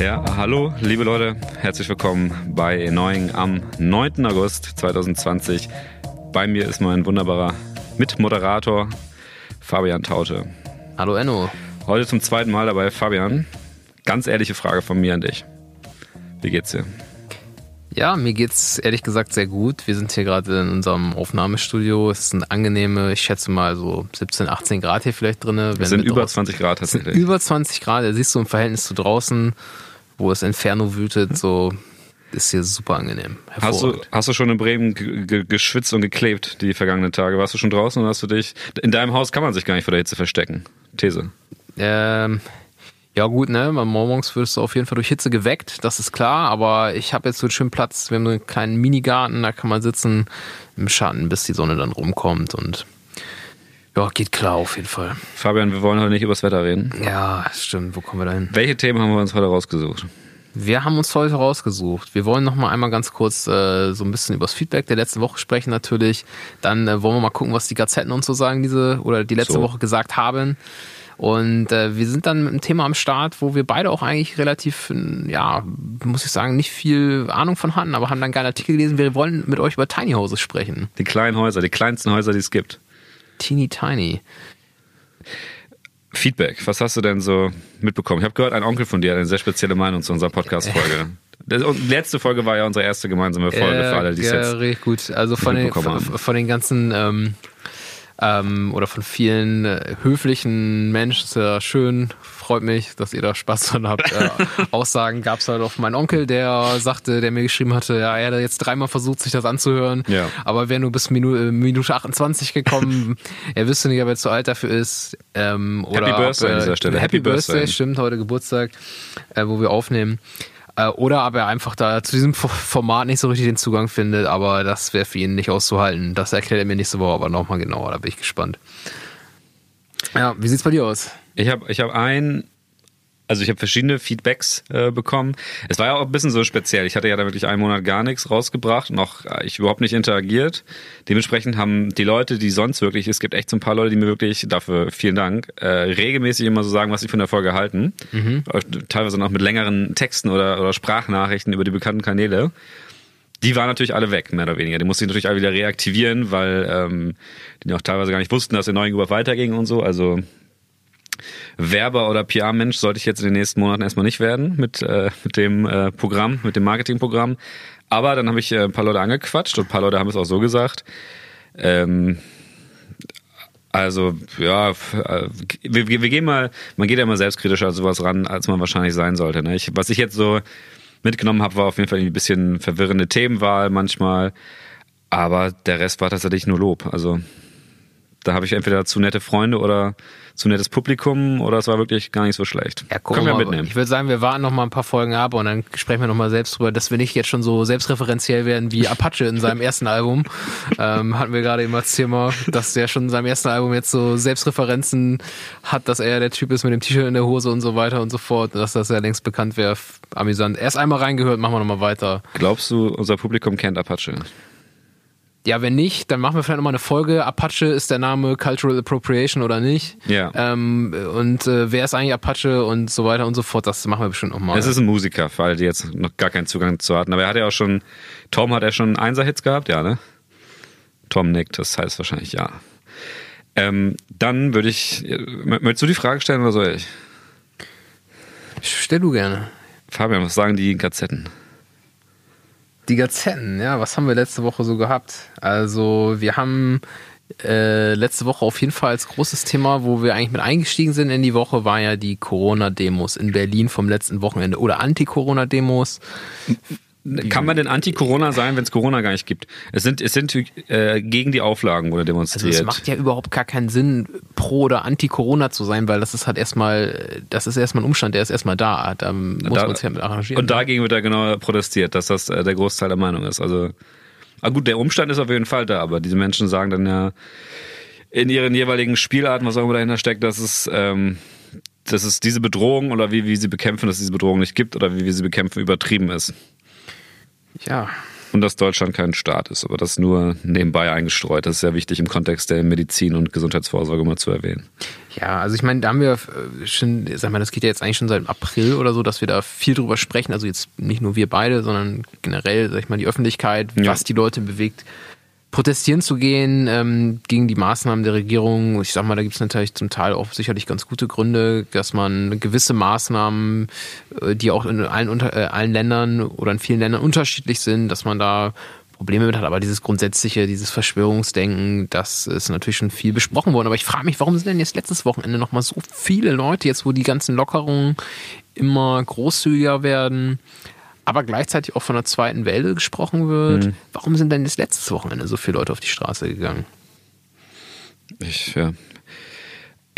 Ja, hallo, liebe Leute, herzlich willkommen bei Erneuing am 9. August 2020. Bei mir ist mein wunderbarer Mitmoderator Fabian Taute. Hallo Enno. Heute zum zweiten Mal dabei, Fabian. Ganz ehrliche Frage von mir an dich. Wie geht's dir? Ja, mir geht's ehrlich gesagt sehr gut. Wir sind hier gerade in unserem Aufnahmestudio. Es sind angenehme, ich schätze mal so 17, 18 Grad hier vielleicht drin. Es sind über 20 Grad tatsächlich. Über 20 Grad. Da siehst du im Verhältnis zu draußen, wo es Inferno wütet, so ist hier super angenehm. Hast du, hast du schon in Bremen geschwitzt und geklebt die vergangenen Tage? Warst du schon draußen und hast du dich. In deinem Haus kann man sich gar nicht vor der Hitze verstecken. These. Ähm, ja gut, ne, morgens wirst du auf jeden Fall durch Hitze geweckt, das ist klar, aber ich habe jetzt so einen schönen Platz, wir haben einen kleinen Minigarten, da kann man sitzen im Schatten, bis die Sonne dann rumkommt und ja, geht klar auf jeden Fall. Fabian, wir wollen heute nicht übers Wetter reden. Ja, stimmt, wo kommen wir da hin? Welche Themen haben wir uns heute rausgesucht? Wir haben uns heute rausgesucht. Wir wollen noch mal einmal ganz kurz äh, so ein bisschen über das Feedback der letzten Woche sprechen natürlich. Dann äh, wollen wir mal gucken, was die Gazetten uns so sagen diese oder die letzte so. Woche gesagt haben. Und äh, wir sind dann mit einem Thema am Start, wo wir beide auch eigentlich relativ, ja, muss ich sagen, nicht viel Ahnung von hatten, aber haben dann einen Artikel gelesen. Wir wollen mit euch über Tiny Houses sprechen. Die kleinen Häuser, die kleinsten Häuser, die es gibt. Teeny Tiny. Feedback, was hast du denn so mitbekommen? Ich habe gehört, ein Onkel von dir hat eine sehr spezielle Meinung zu unserer Podcast-Folge. Die letzte Folge war ja unsere erste gemeinsame Folge äh, für alle, die es ja, jetzt. Richtig gut. Also von den, von, von den ganzen ähm, ähm, oder von vielen äh, höflichen Menschen, ist ja schön, freut mich, dass ihr da Spaß dran habt. Äh, Aussagen gab es halt auf meinen Onkel, der sagte, der mir geschrieben hatte, ja, er hat jetzt dreimal versucht, sich das anzuhören, ja. aber wäre nur bis Minu äh, Minute 28 gekommen. er wüsste nicht, ob er zu alt dafür ist. Ähm, oder Happy Birthday ob, äh, an dieser Stelle. Happy, Happy Birthday, Birthday, stimmt, heute Geburtstag, äh, wo wir aufnehmen. Äh, oder aber er einfach da zu diesem Format nicht so richtig den Zugang findet, aber das wäre für ihn nicht auszuhalten. Das erklärt er mir nächste Woche aber nochmal genauer, da bin ich gespannt. Ja, wie sieht's bei dir aus? Ich habe ich hab ein also ich habe verschiedene Feedbacks äh, bekommen. Es war ja auch ein bisschen so speziell. Ich hatte ja da wirklich einen Monat gar nichts rausgebracht, noch äh, ich überhaupt nicht interagiert. Dementsprechend haben die Leute, die sonst wirklich, es gibt echt so ein paar Leute, die mir wirklich, dafür vielen Dank, äh, regelmäßig immer so sagen, was sie von der Folge halten. Mhm. Teilweise noch mit längeren Texten oder, oder Sprachnachrichten über die bekannten Kanäle. Die waren natürlich alle weg, mehr oder weniger. Die musste ich natürlich alle wieder reaktivieren, weil ähm, die auch teilweise gar nicht wussten, dass der neuen überhaupt weiterging und so. Also Werber oder PR-Mensch sollte ich jetzt in den nächsten Monaten erstmal nicht werden mit, äh, mit dem äh, Programm, mit dem Marketingprogramm. Aber dann habe ich äh, ein paar Leute angequatscht und ein paar Leute haben es auch so gesagt. Ähm, also, ja, äh, wir, wir gehen mal, man geht ja immer selbstkritischer an sowas ran, als man wahrscheinlich sein sollte. Ne? Ich, was ich jetzt so mitgenommen habe, war auf jeden Fall ein bisschen verwirrende Themenwahl manchmal. Aber der Rest war tatsächlich nur Lob. Also da habe ich entweder zu nette Freunde oder zu nettes Publikum oder es war wirklich gar nicht so schlecht. Ja, Können wir mal, mitnehmen. Ich würde sagen, wir warten noch mal ein paar Folgen ab und dann sprechen wir noch mal selbst drüber, dass wir nicht jetzt schon so selbstreferenziell werden wie Apache in seinem ersten Album. Ähm, hatten wir gerade eben als Thema, dass der schon in seinem ersten Album jetzt so Selbstreferenzen hat, dass er der Typ ist mit dem T-Shirt in der Hose und so weiter und so fort, dass das ja längst bekannt wäre. Amüsant. Erst einmal reingehört, machen wir noch mal weiter. Glaubst du, unser Publikum kennt Apache? Ja, wenn nicht, dann machen wir vielleicht nochmal eine Folge. Apache ist der Name Cultural Appropriation oder nicht? Ja. Ähm, und äh, wer ist eigentlich Apache und so weiter und so fort. Das machen wir bestimmt nochmal. Es ist ein Musiker, für alle, die jetzt noch gar keinen Zugang zu hatten. Aber er hat ja auch schon, Tom hat er schon Einser-Hits gehabt, ja, ne? Tom nickt, das heißt wahrscheinlich ja. Ähm, dann würde ich, möchtest du die Frage stellen oder soll ich? Stell du gerne. Fabian, was sagen die Gazetten? Die Gazetten, ja, was haben wir letzte Woche so gehabt? Also, wir haben äh, letzte Woche auf jeden Fall als großes Thema, wo wir eigentlich mit eingestiegen sind in die Woche, war ja die Corona-Demos in Berlin vom letzten Wochenende oder Anti-Corona-Demos. Kann man denn Anti-Corona sein, wenn es Corona gar nicht gibt? Es sind, es sind äh, gegen die Auflagen wurde demonstriert. Also es macht ja überhaupt gar keinen Sinn, pro oder Anti-Corona zu sein, weil das ist halt erstmal, das ist erstmal ein Umstand, der ist erstmal da. Da muss da, man sich ja mit arrangieren. Und dagegen wird da genau protestiert, dass das äh, der Großteil der Meinung ist. Also, ah gut, der Umstand ist auf jeden Fall da, aber diese Menschen sagen dann ja in ihren jeweiligen Spielarten, was auch immer dahinter steckt, dass es ähm, dass es diese Bedrohung oder wie, wie sie bekämpfen, dass es diese Bedrohung nicht gibt oder wie wir sie bekämpfen, übertrieben ist. Ja. Und dass Deutschland kein Staat ist, aber das nur nebenbei eingestreut. Das ist sehr wichtig im Kontext der Medizin und Gesundheitsvorsorge mal zu erwähnen. Ja, also ich meine, da haben wir äh, schon, sag mal, das geht ja jetzt eigentlich schon seit April oder so, dass wir da viel drüber sprechen. Also jetzt nicht nur wir beide, sondern generell, sag ich mal, die Öffentlichkeit, ja. was die Leute bewegt, protestieren zu gehen ähm, gegen die Maßnahmen der Regierung. Ich sag mal, da gibt es natürlich zum Teil auch sicherlich ganz gute Gründe, dass man gewisse Maßnahmen, äh, die auch in allen, unter, äh, allen Ländern oder in vielen Ländern unterschiedlich sind, dass man da Probleme mit hat. Aber dieses grundsätzliche, dieses Verschwörungsdenken, das ist natürlich schon viel besprochen worden. Aber ich frage mich, warum sind denn jetzt letztes Wochenende nochmal so viele Leute, jetzt wo die ganzen Lockerungen immer großzügiger werden, aber gleichzeitig auch von der zweiten Welle gesprochen wird. Mhm. Warum sind denn jetzt letztes Wochenende so viele Leute auf die Straße gegangen? Ich, ja,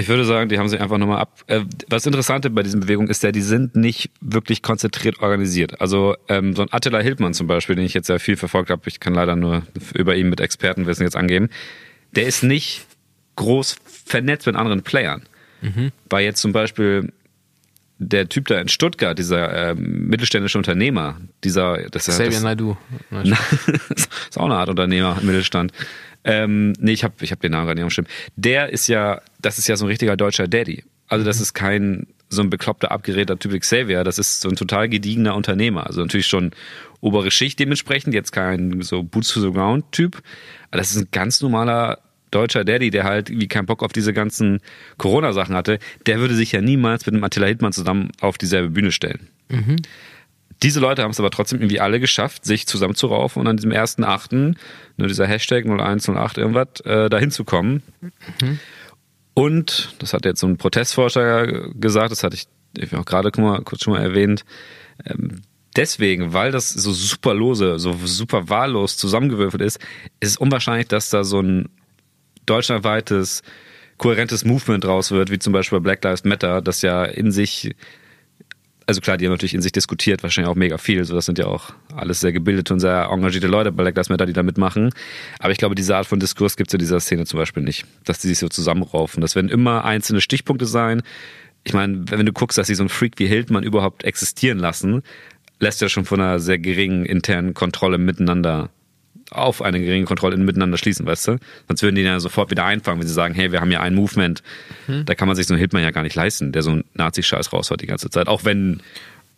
ich würde sagen, die haben sich einfach nochmal ab. Äh, was Interessante bei diesen Bewegungen ist ja, die sind nicht wirklich konzentriert organisiert. Also ähm, so ein Attila Hildmann zum Beispiel, den ich jetzt sehr viel verfolgt habe, ich kann leider nur über ihn mit Expertenwissen jetzt angeben, der ist nicht groß vernetzt mit anderen Playern. Mhm. Weil jetzt zum Beispiel der Typ da in Stuttgart, dieser äh, mittelständische Unternehmer, dieser das, Xavier das, Naidu. ist auch eine Art Unternehmer im Mittelstand. Ähm, nee, ich habe ich hab den Namen gerade nicht umstimmt. Der ist ja, das ist ja so ein richtiger deutscher Daddy. Also das mhm. ist kein so ein bekloppter, abgeräter Typ wie Xavier, das ist so ein total gediegener Unternehmer. Also natürlich schon obere Schicht dementsprechend, jetzt kein so Boots to the Ground Typ. Aber das ist ein ganz normaler deutscher Daddy, der halt wie keinen Bock auf diese ganzen Corona-Sachen hatte. Der würde sich ja niemals mit dem Attila Hildmann zusammen auf dieselbe Bühne stellen. Mhm. Diese Leute haben es aber trotzdem irgendwie alle geschafft, sich zusammenzuraufen und an diesem ersten Achten, nur dieser Hashtag 0108 irgendwas, äh, dahin zu kommen. Mhm. Und, das hat jetzt so ein Protestforscher gesagt, das hatte ich, ich auch gerade kurz schon mal erwähnt, ähm, deswegen, weil das so super lose, so super wahllos zusammengewürfelt ist, ist es unwahrscheinlich, dass da so ein deutschlandweites, kohärentes Movement raus wird, wie zum Beispiel Black Lives Matter, das ja in sich also klar, die haben natürlich in sich diskutiert, wahrscheinlich auch mega viel. So, das sind ja auch alles sehr gebildete und sehr engagierte Leute bei Black Lives Matter, die da mitmachen. Aber ich glaube, diese Art von Diskurs gibt es in dieser Szene zum Beispiel nicht, dass die sich so zusammenraufen. Das werden immer einzelne Stichpunkte sein. Ich meine, wenn du guckst, dass sie so einen Freak wie Hildmann überhaupt existieren lassen, lässt ja schon von einer sehr geringen internen Kontrolle miteinander auf eine geringe Kontrolle miteinander schließen, weißt du? Sonst würden die ja sofort wieder einfangen, wenn sie sagen, hey, wir haben ja ein Movement. Mhm. Da kann man sich so einen Hitman ja gar nicht leisten, der so einen Nazi-Scheiß raushaut die ganze Zeit. Auch wenn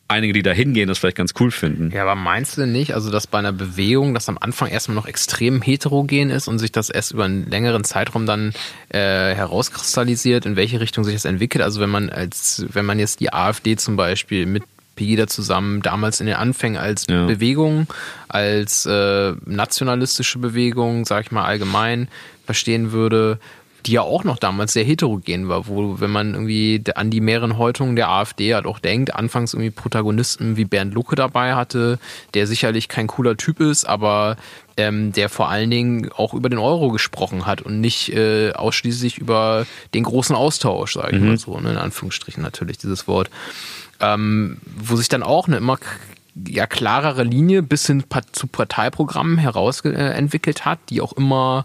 einige, die da hingehen, das vielleicht ganz cool finden. Ja, aber meinst du denn nicht, also dass bei einer Bewegung, das am Anfang erstmal noch extrem heterogen ist und sich das erst über einen längeren Zeitraum dann äh, herauskristallisiert, in welche Richtung sich das entwickelt? Also wenn man als, wenn man jetzt die AfD zum Beispiel mit Pegida zusammen damals in den Anfängen als ja. Bewegung, als äh, nationalistische Bewegung, sag ich mal allgemein, verstehen würde, die ja auch noch damals sehr heterogen war, wo, wenn man irgendwie an die mehreren Häutungen der AfD halt auch denkt, anfangs irgendwie Protagonisten wie Bernd Lucke dabei hatte, der sicherlich kein cooler Typ ist, aber ähm, der vor allen Dingen auch über den Euro gesprochen hat und nicht äh, ausschließlich über den großen Austausch, sage ich mhm. mal so, ne, in Anführungsstrichen natürlich dieses Wort ähm, wo sich dann auch eine immer ja, klarere Linie bis hin zu Parteiprogrammen herausentwickelt äh, hat, die auch immer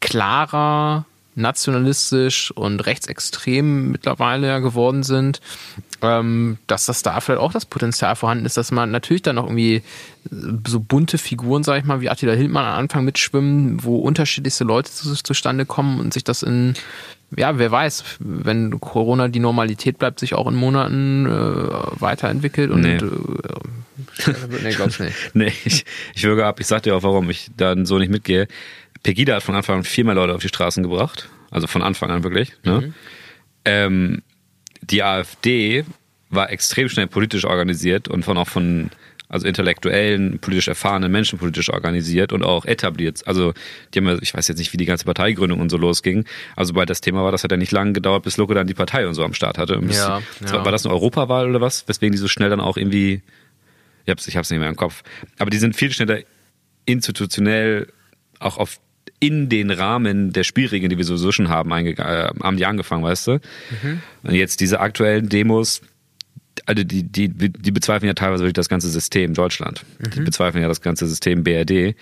klarer nationalistisch und rechtsextrem mittlerweile ja geworden sind, ähm, dass das da vielleicht auch das Potenzial vorhanden ist, dass man natürlich dann noch irgendwie so bunte Figuren, sag ich mal, wie Attila Hildmann am Anfang mitschwimmen, wo unterschiedlichste Leute zu, zustande kommen und sich das in ja, wer weiß, wenn Corona die Normalität bleibt, sich auch in Monaten äh, weiterentwickelt und nee. Äh, nee, glaub's nicht. nee, ich, ich würge ab, ich sag dir auch, warum ich dann so nicht mitgehe. Pegida hat von Anfang an viel mehr Leute auf die Straßen gebracht. Also von Anfang an wirklich. Ne? Mhm. Ähm, die AfD war extrem schnell politisch organisiert und von auch von also intellektuellen, politisch erfahrenen Menschen politisch organisiert und auch etabliert. Also die haben ja, ich weiß jetzt nicht, wie die ganze Parteigründung und so losging. Also bei das Thema war, das hat ja nicht lange gedauert, bis Loco dann die Partei und so am Start hatte. Bis, ja, ja. War das eine Europawahl oder was? Weswegen die so schnell dann auch irgendwie, ich hab's, ich hab's nicht mehr im Kopf. Aber die sind viel schneller institutionell auch auf in den Rahmen der Spielregeln, die wir sowieso schon haben, äh, haben die angefangen, weißt du? Mhm. Und jetzt diese aktuellen Demos, also die, die, die bezweifeln ja teilweise wirklich das ganze System Deutschland. Mhm. Die bezweifeln ja das ganze System BRD.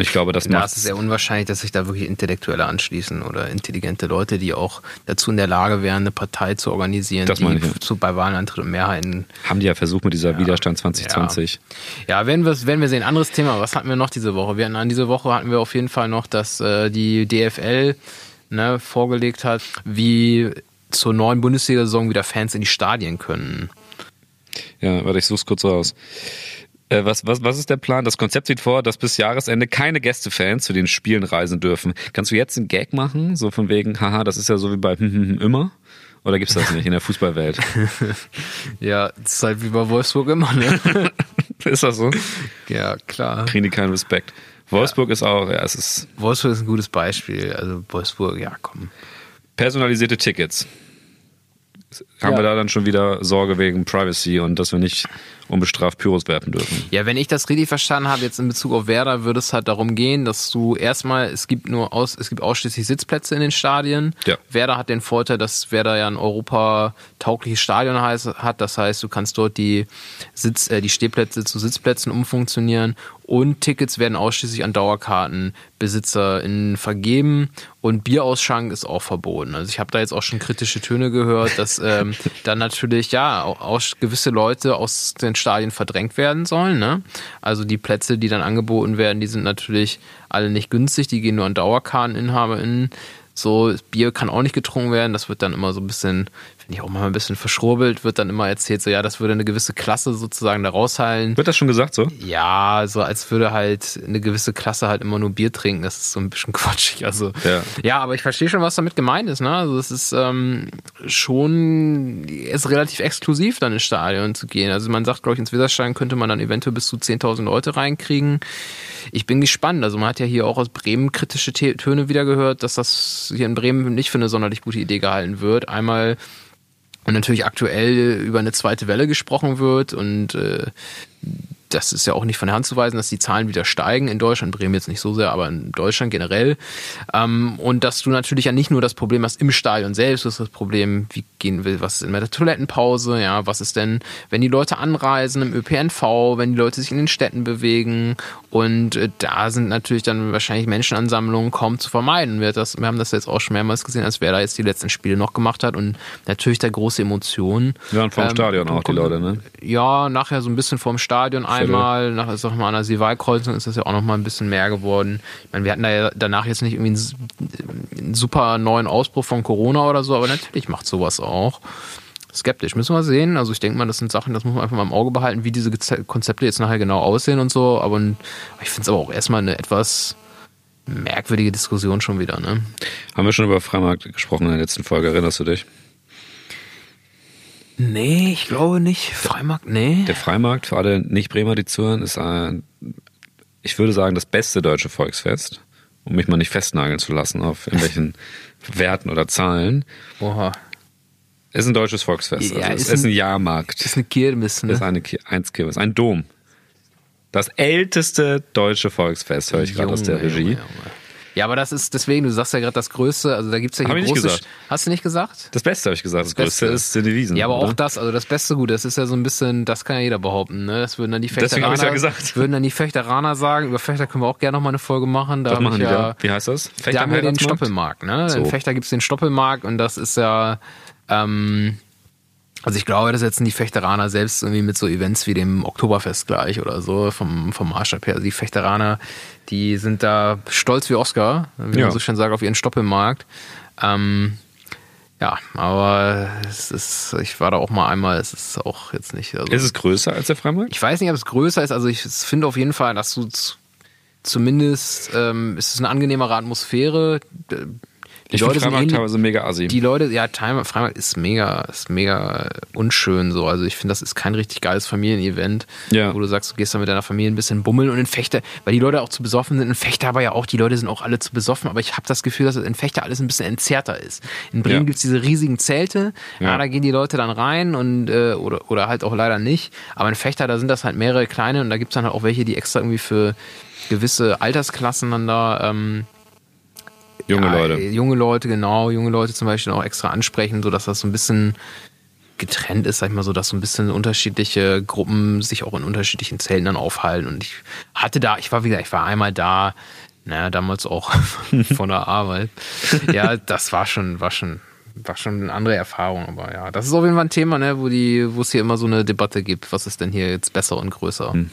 Ich glaube, das macht. Da ist es sehr unwahrscheinlich, dass sich da wirklich Intellektuelle anschließen oder intelligente Leute, die auch dazu in der Lage wären, eine Partei zu organisieren, das die zu, bei Wahlantritt und Mehrheiten. Haben die ja versucht mit dieser ja, Widerstand 2020. Ja, ja werden, wir, werden wir sehen. Anderes Thema. Was hatten wir noch diese Woche? Wir hatten, an diese Woche hatten wir auf jeden Fall noch, dass äh, die DFL ne, vorgelegt hat, wie zur neuen Bundesliga-Saison wieder Fans in die Stadien können. Ja, warte, ich such's kurz raus. Äh, was, was, was ist der Plan? Das Konzept sieht vor, dass bis Jahresende keine Gästefans zu den Spielen reisen dürfen. Kannst du jetzt einen Gag machen? So von wegen, haha, das ist ja so wie bei immer? Oder gibt's das nicht in der Fußballwelt? ja, das ist halt wie bei Wolfsburg immer, ne? ist das so? Ja, klar. Kriegen die keinen Respekt. Wolfsburg ja. ist auch, ja, es ist. Wolfsburg ist ein gutes Beispiel. Also Wolfsburg, ja, komm. Personalisierte Tickets. Haben ja. wir da dann schon wieder Sorge wegen Privacy und dass wir nicht unbestraft Pyros werfen dürfen. Ja, wenn ich das richtig verstanden habe, jetzt in Bezug auf Werder, würde es halt darum gehen, dass du erstmal, es gibt nur aus, es gibt ausschließlich Sitzplätze in den Stadien. Ja. Werder hat den Vorteil, dass Werder ja ein europataugliches Stadion hat. Das heißt, du kannst dort die Sitz, äh, die Stehplätze zu Sitzplätzen umfunktionieren und Tickets werden ausschließlich an DauerkartenbesitzerInnen vergeben und Bierausschank ist auch verboten. Also ich habe da jetzt auch schon kritische Töne gehört, dass ähm, dann natürlich ja auch gewisse Leute aus den Stadien verdrängt werden sollen. Ne? Also die Plätze, die dann angeboten werden, die sind natürlich alle nicht günstig, die gehen nur an DauerkarteninhaberInnen. So, Bier kann auch nicht getrunken werden, das wird dann immer so ein bisschen finde ich auch mal ein bisschen verschrubbelt, wird dann immer erzählt, so ja, das würde eine gewisse Klasse sozusagen da rausheilen. Wird das schon gesagt so? Ja, so als würde halt eine gewisse Klasse halt immer nur Bier trinken. Das ist so ein bisschen quatschig. Also ja, ja aber ich verstehe schon, was damit gemeint ist. Ne? Also es ist ähm, schon ist relativ exklusiv, dann ins Stadion zu gehen. Also man sagt, glaube ich, ins Weserstein könnte man dann eventuell bis zu 10.000 Leute reinkriegen. Ich bin gespannt. Also man hat ja hier auch aus Bremen kritische Töne wieder gehört, dass das hier in Bremen nicht für eine sonderlich gute Idee gehalten wird. Einmal und natürlich aktuell über eine zweite Welle gesprochen wird und äh, das ist ja auch nicht von der Hand zu weisen, dass die Zahlen wieder steigen in Deutschland, Bremen jetzt nicht so sehr, aber in Deutschland generell. Ähm, und dass du natürlich ja nicht nur das Problem hast im Stadion selbst, das ist das Problem, wie gehen will, was ist in der Toilettenpause, ja, was ist denn, wenn die Leute anreisen im ÖPNV, wenn die Leute sich in den Städten bewegen und äh, da sind natürlich dann wahrscheinlich Menschenansammlungen kaum zu vermeiden. Wir, das, wir haben das jetzt auch schon mehrmals gesehen, als wer da jetzt die letzten Spiele noch gemacht hat und natürlich da große Emotionen. Ja, und vom ähm, Stadion auch die Leute, ne? Ja, nachher so ein bisschen vorm Stadion einmal, nach, sag mal, an der Sivalkreuzung ist das ja auch noch mal ein bisschen mehr geworden. Ich meine, wir hatten da ja danach jetzt nicht irgendwie einen, einen super neuen Ausbruch von Corona oder so, aber natürlich macht sowas auch skeptisch. Müssen wir sehen. Also ich denke mal, das sind Sachen, das muss man einfach mal im Auge behalten, wie diese Konzepte jetzt nachher genau aussehen und so. Aber ich finde es aber auch erstmal eine etwas merkwürdige Diskussion schon wieder. Ne? Haben wir schon über Freimarkt gesprochen in der letzten Folge, erinnerst du dich? Nee, ich glaube nicht. Freimarkt, nee. Der Freimarkt, für alle Nicht-Bremer, die zuhören, ist ein, ich würde sagen, das beste deutsche Volksfest, um mich mal nicht festnageln zu lassen auf irgendwelchen Werten oder Zahlen. Oha. Ist ein deutsches Volksfest. Ja, also ist, ist ein, ein, Jahrmarkt. Ist eine Kirmes, ne? Ist eine eins Kirmes, ein Dom. Das älteste deutsche Volksfest, höre ich gerade aus der Regie. Junge, Junge. Ja, aber das ist deswegen, du sagst ja gerade das Größte, also da gibt es ja hier hab große. Gesagt. Hast du nicht gesagt? Das Beste habe ich gesagt. Das, das Größte ist sind die Wiesen. Ja, aber oder? auch das, also das Beste gut, das ist ja so ein bisschen, das kann ja jeder behaupten, ne? Das würden dann die Fechteraner, ja gesagt. würden dann die Fechteraner sagen. Über Fechter können wir auch gerne nochmal eine Folge machen. Da Was machen die ja, da? Wie heißt das? Fechter haben wir den Stoppelmarkt, ne? So. In Fechter gibt es den Stoppelmarkt und das ist ja, ähm, also ich glaube, das setzen die Fechteraner selbst irgendwie mit so Events wie dem Oktoberfest gleich oder so vom, vom Maßstab her. Also die Fechteraner, die sind da stolz wie Oscar, wie ja. man so schön sagt, auf ihren Stoppelmarkt. Ähm, ja, aber es ist, ich war da auch mal einmal, es ist auch jetzt nicht. Also, ist es größer als der Freimarkt? Ich weiß nicht, ob es größer ist. Also ich finde auf jeden Fall, dass du zumindest ähm, ist es eine angenehmere Atmosphäre. Die ich Leute Freimarkt teilweise mega assi. Die Leute, ja, Freimarkt ist mega, ist mega unschön so. Also ich finde, das ist kein richtig geiles Familienevent, ja. wo du sagst, du gehst da mit deiner Familie ein bisschen bummeln und in Fechter, weil die Leute auch zu besoffen sind. In Fechter aber ja auch, die Leute sind auch alle zu besoffen, aber ich habe das Gefühl, dass in Fechter alles ein bisschen entzerrter ist. In Bremen ja. gibt's diese riesigen Zelte, ja. ja. da gehen die Leute dann rein und äh, oder, oder halt auch leider nicht. Aber in Fechter, da sind das halt mehrere kleine und da gibt's dann halt auch welche, die extra irgendwie für gewisse Altersklassen dann da ähm, Junge ja, Leute. Junge Leute, genau. Junge Leute zum Beispiel auch extra ansprechen, sodass das so ein bisschen getrennt ist, sag ich mal so, dass so ein bisschen unterschiedliche Gruppen sich auch in unterschiedlichen Zelten dann aufhalten. Und ich hatte da, ich war wieder, ich war einmal da, naja, damals auch von der Arbeit. Ja, das war schon, war schon, war schon eine andere Erfahrung. Aber ja, das ist auf jeden Fall ein Thema, ne, wo die, wo es hier immer so eine Debatte gibt. Was ist denn hier jetzt besser und größer? Hm.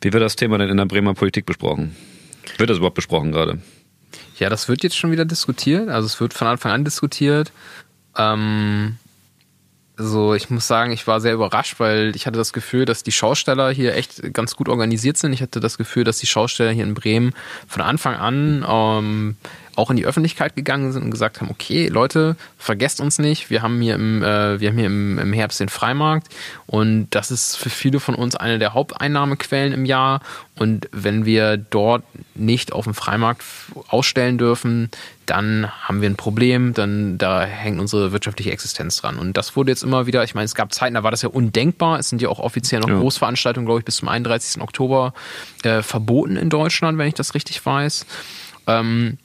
Wie wird das Thema denn in der Bremer Politik besprochen? Wird das überhaupt besprochen gerade? Ja, das wird jetzt schon wieder diskutiert. Also es wird von Anfang an diskutiert. Ähm, so, ich muss sagen, ich war sehr überrascht, weil ich hatte das Gefühl, dass die Schausteller hier echt ganz gut organisiert sind. Ich hatte das Gefühl, dass die Schausteller hier in Bremen von Anfang an ähm, auch in die Öffentlichkeit gegangen sind und gesagt haben, okay, Leute, vergesst uns nicht, wir haben hier im, äh, wir haben hier im, im Herbst den Freimarkt und das ist für viele von uns eine der Haupteinnahmequellen im Jahr und wenn wir dort nicht auf dem Freimarkt ausstellen dürfen, dann haben wir ein Problem, dann da hängt unsere wirtschaftliche Existenz dran. Und das wurde jetzt immer wieder, ich meine, es gab Zeiten, da war das ja undenkbar. Es sind ja auch offiziell noch ja. Großveranstaltungen, glaube ich, bis zum 31. Oktober äh, verboten in Deutschland, wenn ich das richtig weiß. Ähm,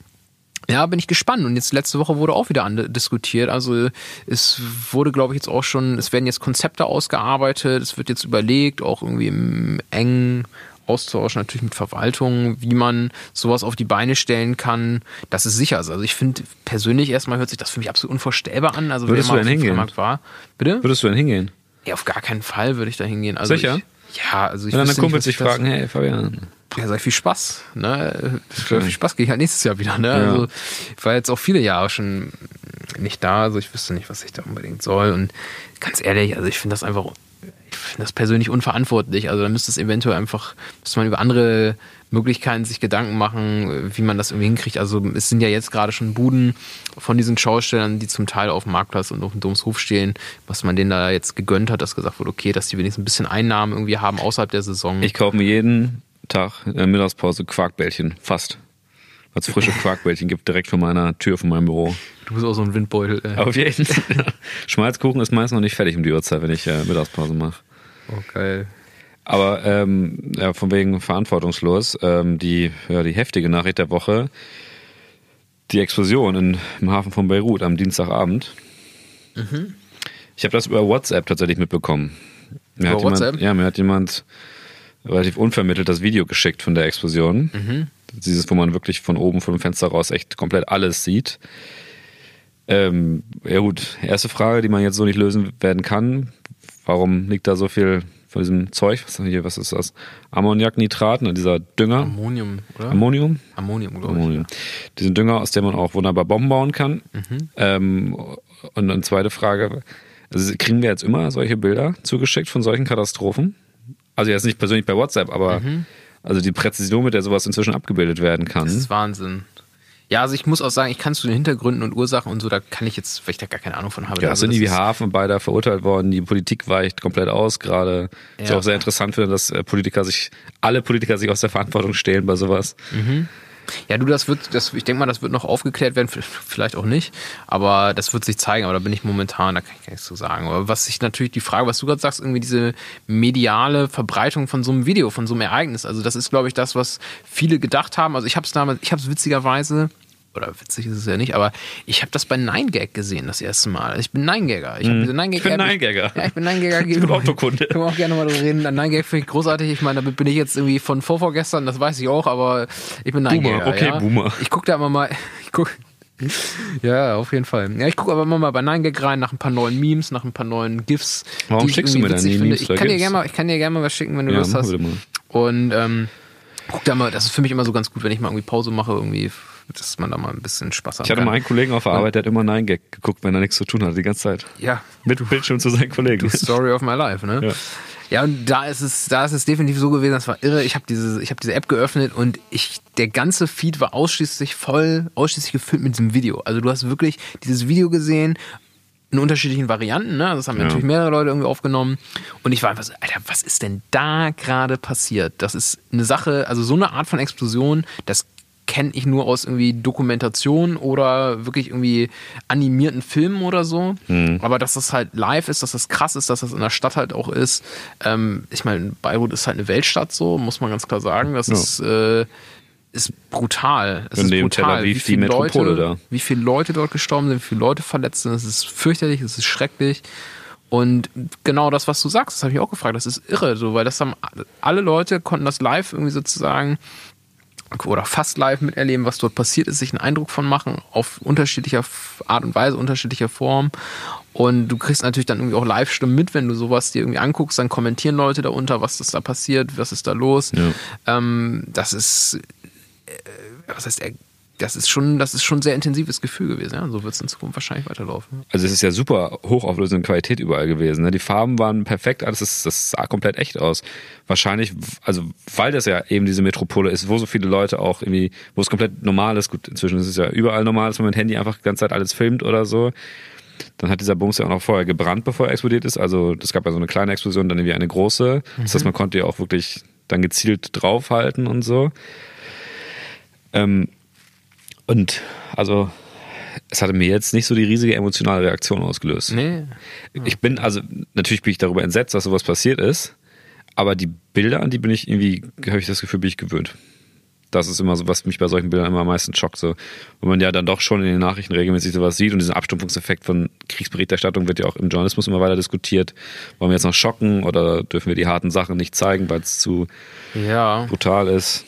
ja, bin ich gespannt. Und jetzt letzte Woche wurde auch wieder diskutiert. Also es wurde, glaube ich, jetzt auch schon, es werden jetzt Konzepte ausgearbeitet, es wird jetzt überlegt, auch irgendwie im engen Austausch natürlich mit Verwaltung, wie man sowas auf die Beine stellen kann, dass es sicher ist. Also ich finde persönlich erstmal hört sich das für mich absolut unvorstellbar an. Also Würdest wer mal du denn hingehen? War. Bitte? Würdest du denn hingehen? Ja, auf gar keinen Fall würde ich da hingehen. Also Sicher? Ich, ja, also ich Wenn dann Kumpel sich fragen, hey Fabian, ja, sag viel Spaß. Ne? Für viel Spaß gehe ich halt nächstes Jahr wieder. Ne? Ja. Also ich war jetzt auch viele Jahre schon nicht da, also ich wüsste nicht, was ich da unbedingt soll. Und ganz ehrlich, also ich finde das einfach, ich finde das persönlich unverantwortlich. Also da müsste es eventuell einfach, müsste man über andere Möglichkeiten sich Gedanken machen, wie man das irgendwie hinkriegt. Also es sind ja jetzt gerade schon Buden von diesen Schaustellern, die zum Teil auf dem Marktplatz und auf dem Domshof stehen, was man denen da jetzt gegönnt hat, dass gesagt wurde, okay, dass die wenigstens ein bisschen Einnahmen irgendwie haben außerhalb der Saison. Ich kaufe mir jeden Tag der Mittagspause Quarkbällchen, fast. Weil es frische Quarkbällchen gibt, direkt vor meiner Tür von meinem Büro. Du bist auch so ein Windbeutel. Ey. Auf jeden Fall. Schmalzkuchen ist meist noch nicht fertig um die Uhrzeit, wenn ich äh, Mittagspause mache. Oh, geil. Aber ähm, ja, von wegen verantwortungslos, ähm, die, ja, die heftige Nachricht der Woche, die Explosion in, im Hafen von Beirut am Dienstagabend. Mhm. Ich habe das über WhatsApp tatsächlich mitbekommen. Mir über WhatsApp? Jemand, ja, mir hat jemand relativ unvermittelt das Video geschickt von der Explosion. Mhm. Dieses, wo man wirklich von oben vom Fenster raus echt komplett alles sieht. Ähm, ja gut, erste Frage, die man jetzt so nicht lösen werden kann. Warum liegt da so viel von diesem Zeug? Was, hier, was ist das? Ammoniaknitrat, ne, dieser Dünger. Ammonium, oder? Ammonium? Ammonium, glaube ich. Ammonium. Diesen Dünger, aus dem man auch wunderbar Bomben bauen kann. Mhm. Ähm, und eine zweite Frage, also kriegen wir jetzt immer solche Bilder zugeschickt von solchen Katastrophen? Also jetzt nicht persönlich bei WhatsApp, aber mhm. also die Präzision, mit der sowas inzwischen abgebildet werden kann. Das ist Wahnsinn. Ja, also ich muss auch sagen, ich kann zu den Hintergründen und Ursachen und so, da kann ich jetzt, weil ich da gar keine Ahnung von habe. Ja, also sind die wie Hafen beide verurteilt worden, die Politik weicht komplett aus gerade. Ja. Ich auch sehr interessant finde, dass äh, Politiker sich, alle Politiker sich aus der Verantwortung stehlen bei sowas. Mhm. Ja, du, das wird, das, ich denke mal, das wird noch aufgeklärt werden, vielleicht auch nicht, aber das wird sich zeigen, aber da bin ich momentan, da kann ich gar nichts zu sagen. Aber was sich natürlich die Frage, was du gerade sagst, irgendwie diese mediale Verbreitung von so einem Video, von so einem Ereignis, also das ist, glaube ich, das, was viele gedacht haben. Also ich habe es damals, ich habe es witzigerweise oder witzig ist es ja nicht, aber ich habe das bei Nine Gag gesehen das erste Mal. Ich bin Nine Gagger. Ich, mm. diese Nine -Gag ich bin Nine Gagger. Ja, ich bin Nine Gagger. Ich bin Autokunde. Können wir auch gerne mal drüber reden. Nine Gag finde ich großartig. Ich meine, damit bin ich jetzt irgendwie von vorvorgestern, das weiß ich auch, aber ich bin Nine Gagger. Okay, ja. Boomer. Ich gucke da immer mal, ich guck, ja, auf jeden Fall. Ja, ich gucke aber immer mal bei Nine Gag rein nach ein paar neuen Memes, nach ein paar neuen GIFs. Warum schickst du mir die Memes? Ich kann, dir gerne mal, ich kann dir gerne mal was schicken, wenn du ja, Lust hast. Und ähm, guck da mal, das ist für mich immer so ganz gut, wenn ich mal irgendwie Pause mache, irgendwie dass man da mal ein bisschen Spaß hat. Ich hatte mal einen Kollegen auf der Arbeit, der hat immer Nein Gag geguckt, wenn er nichts zu tun hatte, die ganze Zeit. Ja. Mit Bildschirm zu seinen Kollegen. Story of my life, ne? Ja. Ja, und da ist es, da ist es definitiv so gewesen, das war irre. Ich habe diese, ich habe diese App geöffnet und ich, der ganze Feed war ausschließlich voll, ausschließlich gefüllt mit diesem Video. Also du hast wirklich dieses Video gesehen in unterschiedlichen Varianten, ne? Das haben ja. natürlich mehrere Leute irgendwie aufgenommen. Und ich war einfach so, Alter, was ist denn da gerade passiert? Das ist eine Sache, also so eine Art von Explosion, das kenne ich nur aus irgendwie Dokumentation oder wirklich irgendwie animierten Filmen oder so. Mhm. Aber dass das halt live ist, dass das krass ist, dass das in der Stadt halt auch ist. Ähm, ich meine, Beirut ist halt eine Weltstadt so, muss man ganz klar sagen. Das ja. ist, äh, ist brutal. Es ist brutal, wie viele, Leute, da. wie viele Leute dort gestorben sind, wie viele Leute verletzt sind. Es ist fürchterlich, es ist schrecklich. Und genau das, was du sagst, das habe ich auch gefragt. Das ist irre, so, weil das haben alle Leute konnten das live irgendwie sozusagen oder fast live miterleben, was dort passiert ist, sich einen Eindruck von machen, auf unterschiedlicher Art und Weise, unterschiedlicher Form. Und du kriegst natürlich dann irgendwie auch Live-Stimmen mit, wenn du sowas dir irgendwie anguckst, dann kommentieren Leute darunter, was ist da passiert, was ist da los. Ja. Ähm, das ist, äh, was heißt, das ist schon, das ist schon ein sehr intensives Gefühl gewesen. Ja? So wird es in Zukunft wahrscheinlich weiterlaufen. Also es ist ja super hochauflösende Qualität überall gewesen. Ne? Die Farben waren perfekt, alles ist, das sah komplett echt aus. Wahrscheinlich, also weil das ja eben diese Metropole ist, wo so viele Leute auch irgendwie, wo es komplett normal ist. Gut, inzwischen ist es ja überall normal, dass man mit Handy einfach die ganze Zeit alles filmt oder so. Dann hat dieser Bums ja auch noch vorher gebrannt, bevor er explodiert ist. Also es gab ja so eine kleine Explosion, dann irgendwie eine große. Mhm. Das heißt, man konnte ja auch wirklich dann gezielt draufhalten und so. Ähm, und also es hatte mir jetzt nicht so die riesige emotionale Reaktion ausgelöst. Nee. Ich bin, also natürlich bin ich darüber entsetzt, dass sowas passiert ist, aber die Bilder, an die bin ich irgendwie, habe ich das Gefühl, bin ich gewöhnt. Das ist immer so, was mich bei solchen Bildern immer am meisten schockt. So. Wenn man ja dann doch schon in den Nachrichten regelmäßig sowas sieht und diesen Abstumpfungseffekt von Kriegsberichterstattung wird ja auch im Journalismus immer weiter diskutiert. Wollen wir jetzt noch schocken oder dürfen wir die harten Sachen nicht zeigen, weil es zu ja. brutal ist?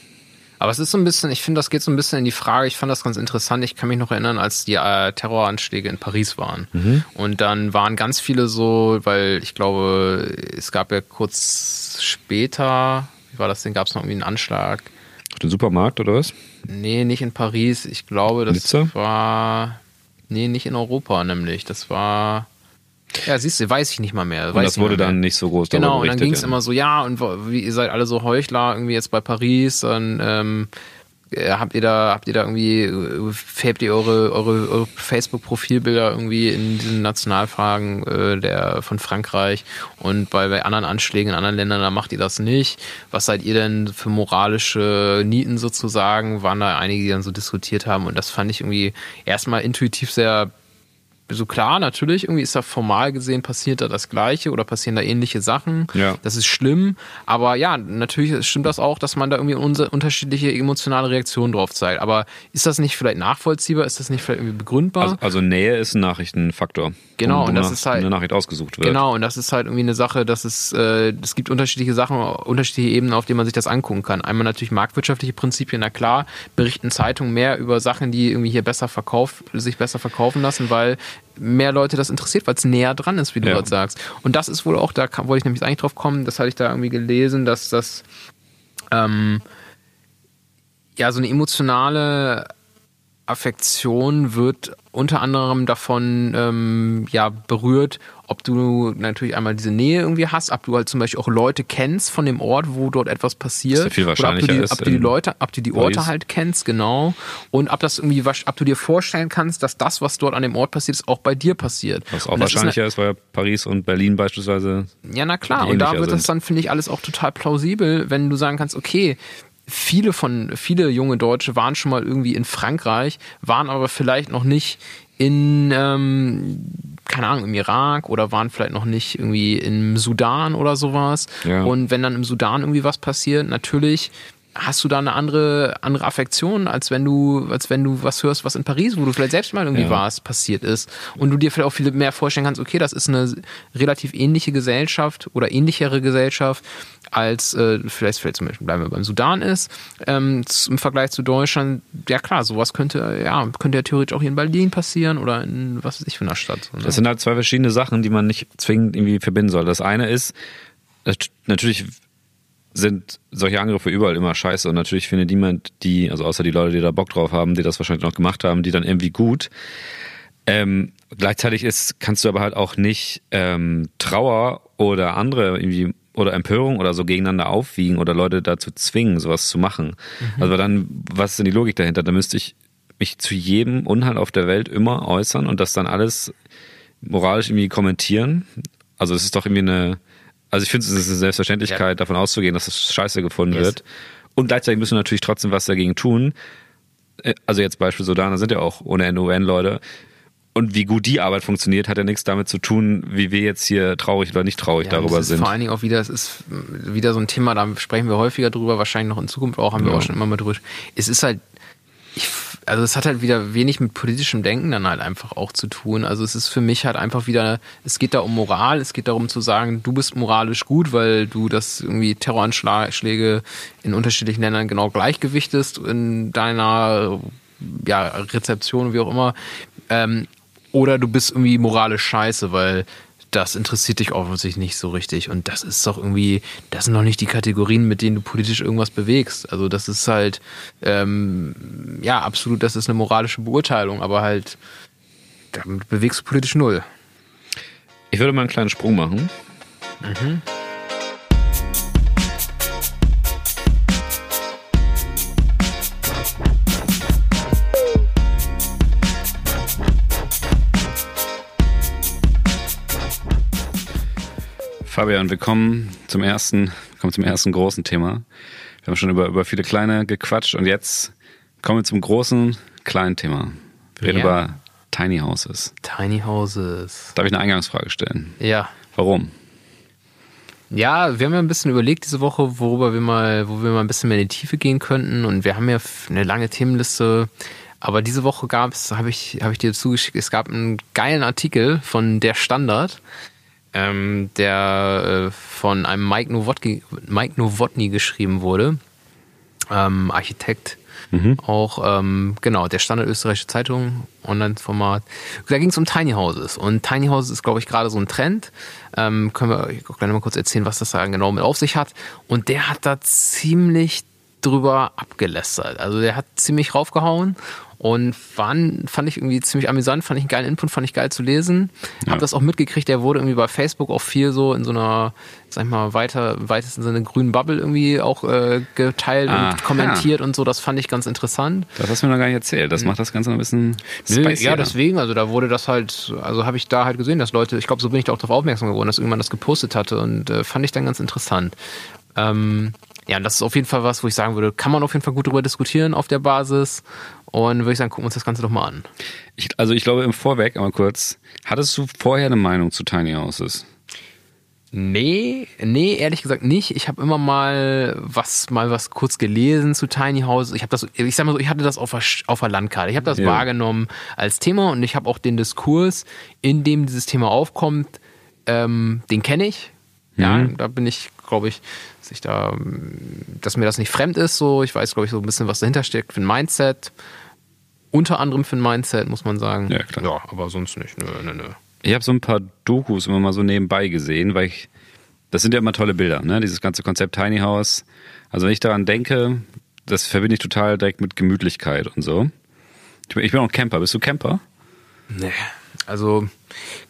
Aber es ist so ein bisschen, ich finde, das geht so ein bisschen in die Frage, ich fand das ganz interessant. Ich kann mich noch erinnern, als die äh, Terroranschläge in Paris waren. Mhm. Und dann waren ganz viele so, weil ich glaube, es gab ja kurz später, wie war das denn, gab es noch irgendwie einen Anschlag? Auf den Supermarkt oder was? Nee, nicht in Paris. Ich glaube, das Nizza? war. Nee, nicht in Europa nämlich. Das war. Ja, siehst du, weiß ich nicht mal mehr. Und das wurde dann nicht so groß Genau, und dann ging es ja. immer so, ja, und wie, ihr seid alle so Heuchler irgendwie jetzt bei Paris, dann ähm, äh, habt ihr da, habt ihr da irgendwie, äh, färbt ihr eure, eure, eure Facebook-Profilbilder irgendwie in diesen Nationalfragen äh, der von Frankreich und bei, bei anderen Anschlägen in anderen Ländern, da macht ihr das nicht. Was seid ihr denn für moralische Nieten sozusagen? Waren da einige, die dann so diskutiert haben und das fand ich irgendwie erstmal intuitiv sehr so klar, natürlich, irgendwie ist da formal gesehen passiert da das Gleiche oder passieren da ähnliche Sachen. Ja. Das ist schlimm. Aber ja, natürlich stimmt das auch, dass man da irgendwie unterschiedliche emotionale Reaktionen drauf zeigt. Aber ist das nicht vielleicht nachvollziehbar? Ist das nicht vielleicht irgendwie begründbar? Also, also Nähe ist ein Nachrichtenfaktor. Genau, und das ist halt eine Nachricht ausgesucht wird. Genau, und das ist halt irgendwie eine Sache, dass es äh, es gibt unterschiedliche Sachen, unterschiedliche Ebenen, auf denen man sich das angucken kann. Einmal natürlich marktwirtschaftliche Prinzipien, na klar, berichten Zeitungen mehr über Sachen, die irgendwie hier besser verkauft, sich besser verkaufen lassen, weil mehr Leute das interessiert, weil es näher dran ist, wie du ja. dort sagst. Und das ist wohl auch, da wollte ich nämlich eigentlich drauf kommen, das hatte ich da irgendwie gelesen, dass das ähm, ja so eine emotionale Affektion wird unter anderem davon ähm, ja berührt, ob du natürlich einmal diese Nähe irgendwie hast, ob du halt zum Beispiel auch Leute kennst von dem Ort, wo dort etwas passiert. Ja viel wahrscheinlicher oder ob du die, ob du die Leute, ob du die Orte Paris. halt kennst, genau. Und ob das irgendwie, ob du dir vorstellen kannst, dass das, was dort an dem Ort passiert ist, auch bei dir passiert. Was auch wahrscheinlicher ist, ist, weil Paris und Berlin beispielsweise. Ja, na klar. Und da wird sind. das dann, finde ich, alles auch total plausibel, wenn du sagen kannst, okay, viele von, viele junge Deutsche waren schon mal irgendwie in Frankreich, waren aber vielleicht noch nicht in, ähm, keine Ahnung, im Irak oder waren vielleicht noch nicht irgendwie im Sudan oder sowas. Ja. Und wenn dann im Sudan irgendwie was passiert, natürlich hast du da eine andere, andere Affektion, als wenn du, als wenn du was hörst, was in Paris, wo du vielleicht selbst mal irgendwie ja. warst, passiert ist. Und du dir vielleicht auch viel mehr vorstellen kannst, okay, das ist eine relativ ähnliche Gesellschaft oder ähnlichere Gesellschaft, als äh, vielleicht, vielleicht zum Beispiel bleiben wir beim Sudan ist, ähm, im Vergleich zu Deutschland, ja klar, sowas könnte, ja, könnte ja theoretisch auch hier in Berlin passieren oder in was weiß ich für einer Stadt. Ne? Das sind halt zwei verschiedene Sachen, die man nicht zwingend irgendwie verbinden soll. Das eine ist, natürlich sind solche Angriffe überall immer scheiße und natürlich findet niemand die, also außer die Leute, die da Bock drauf haben, die das wahrscheinlich noch gemacht haben, die dann irgendwie gut. Ähm, gleichzeitig ist, kannst du aber halt auch nicht ähm, Trauer oder andere irgendwie oder Empörung oder so gegeneinander aufwiegen oder Leute dazu zwingen, sowas zu machen. Mhm. Also dann, was ist denn die Logik dahinter? Da müsste ich mich zu jedem Unheil auf der Welt immer äußern und das dann alles moralisch irgendwie kommentieren. Also es ist doch irgendwie eine, also ich finde, es ist eine Selbstverständlichkeit, ja. davon auszugehen, dass es scheiße gefunden yes. wird. Und gleichzeitig müssen wir natürlich trotzdem was dagegen tun. Äh, also jetzt Beispiel Sudan, da sind ja auch ohne NUN-Leute. Und wie gut die Arbeit funktioniert, hat ja nichts damit zu tun, wie wir jetzt hier traurig oder nicht traurig ja, darüber sind. Vor allen Dingen auch wieder, es ist wieder so ein Thema, da sprechen wir häufiger drüber, wahrscheinlich noch in Zukunft auch, haben ja. wir auch schon immer mal drüber. Es ist halt, ich also es hat halt wieder wenig mit politischem Denken dann halt einfach auch zu tun. Also es ist für mich halt einfach wieder, es geht da um Moral, es geht darum zu sagen, du bist moralisch gut, weil du das irgendwie Terroranschläge in unterschiedlichen Ländern genau gleichgewichtest in deiner ja, Rezeption, wie auch immer. Ähm, oder du bist irgendwie moralisch scheiße, weil das interessiert dich offensichtlich nicht so richtig. Und das ist doch irgendwie, das sind noch nicht die Kategorien, mit denen du politisch irgendwas bewegst. Also das ist halt, ähm, ja, absolut, das ist eine moralische Beurteilung, aber halt, damit bewegst du politisch null. Ich würde mal einen kleinen Sprung machen. Mhm. Fabian, wir kommen zum ersten, kommen zum ersten großen Thema. Wir haben schon über, über viele kleine gequatscht und jetzt kommen wir zum großen, kleinen Thema. Wir reden ja. über Tiny Houses. Tiny Houses. Darf ich eine Eingangsfrage stellen? Ja. Warum? Ja, wir haben ja ein bisschen überlegt diese Woche, worüber wir mal, wo wir mal ein bisschen mehr in die Tiefe gehen könnten. Und wir haben ja eine lange Themenliste. Aber diese Woche gab es, habe ich, habe ich dir zugeschickt, es gab einen geilen Artikel von Der Standard ähm, der äh, von einem Mike Nowotny, Mike Nowotny geschrieben wurde. Ähm, Architekt. Mhm. Auch, ähm, genau, der Standard österreichische Zeitung, Online-Format. Da ging es um Tiny Houses. Und Tiny Houses ist, glaube ich, gerade so ein Trend. Ähm, können wir euch gleich mal kurz erzählen, was das da genau mit auf sich hat. Und der hat da ziemlich drüber abgelästert. Also der hat ziemlich raufgehauen und fand, fand ich irgendwie ziemlich amüsant, fand ich einen geilen Input, fand ich geil zu lesen. Ja. Hab das auch mitgekriegt, der wurde irgendwie bei Facebook auch viel so in so einer, sag ich mal, weiter, weitesten Sinne grünen Bubble irgendwie auch äh, geteilt Aha. und kommentiert und so. Das fand ich ganz interessant. Das hast du mir noch gar nicht erzählt. Das macht das Ganze noch ein bisschen spicy. Ja, deswegen, also da wurde das halt, also habe ich da halt gesehen, dass Leute, ich glaube, so bin ich da auch darauf aufmerksam geworden, dass irgendwann das gepostet hatte und äh, fand ich dann ganz interessant. Ähm, ja, das ist auf jeden Fall was, wo ich sagen würde, kann man auf jeden Fall gut darüber diskutieren auf der Basis. Und würde ich sagen, gucken wir uns das Ganze doch mal an. Ich, also ich glaube im Vorweg, aber kurz, hattest du vorher eine Meinung zu Tiny Houses? Nee, nee, ehrlich gesagt nicht. Ich habe immer mal was, mal was kurz gelesen zu Tiny Houses. Ich habe das, ich sag mal so, ich hatte das auf der, auf der Landkarte. Ich habe das ja. wahrgenommen als Thema und ich habe auch den Diskurs, in dem dieses Thema aufkommt, ähm, den kenne ich. Ja, mhm. da bin ich, glaube ich, dass ich da, dass mir das nicht fremd ist. So, ich weiß, glaube ich, so ein bisschen, was dahinter steckt für ein Mindset. Unter anderem für ein Mindset, muss man sagen. Ja, klar. Ja, aber sonst nicht. Nö, nö, nö. Ich habe so ein paar Dokus immer mal so nebenbei gesehen, weil ich, das sind ja immer tolle Bilder, ne? Dieses ganze Konzept Tiny House. Also wenn ich daran denke, das verbinde ich total direkt mit Gemütlichkeit und so. Ich bin, ich bin auch Camper. Bist du Camper? Nee. Also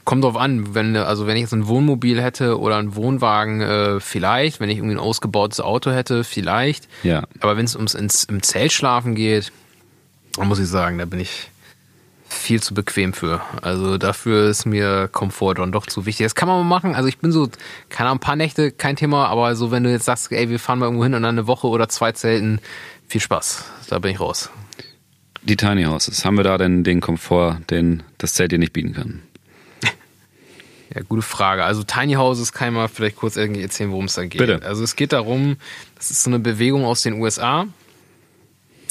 kommt drauf an, wenn also wenn ich jetzt ein Wohnmobil hätte oder einen Wohnwagen, äh, vielleicht, wenn ich irgendwie ein ausgebautes Auto hätte, vielleicht. Ja. Aber wenn es ums ins, im Zelt schlafen geht, dann muss ich sagen, da bin ich viel zu bequem für. Also dafür ist mir Komfort dann doch zu wichtig. Das kann man mal machen. Also ich bin so, keine Ahnung, ein paar Nächte, kein Thema, aber so wenn du jetzt sagst, ey, wir fahren mal irgendwo hin und dann eine Woche oder zwei Zelten, viel Spaß. Da bin ich raus. Die Tiny Houses, haben wir da denn den Komfort, den das Zelt dir nicht bieten kann? Ja, gute Frage. Also Tiny Houses kann ich mal vielleicht kurz irgendwie erzählen, worum es da geht. Bitte. Also es geht darum, das ist so eine Bewegung aus den USA,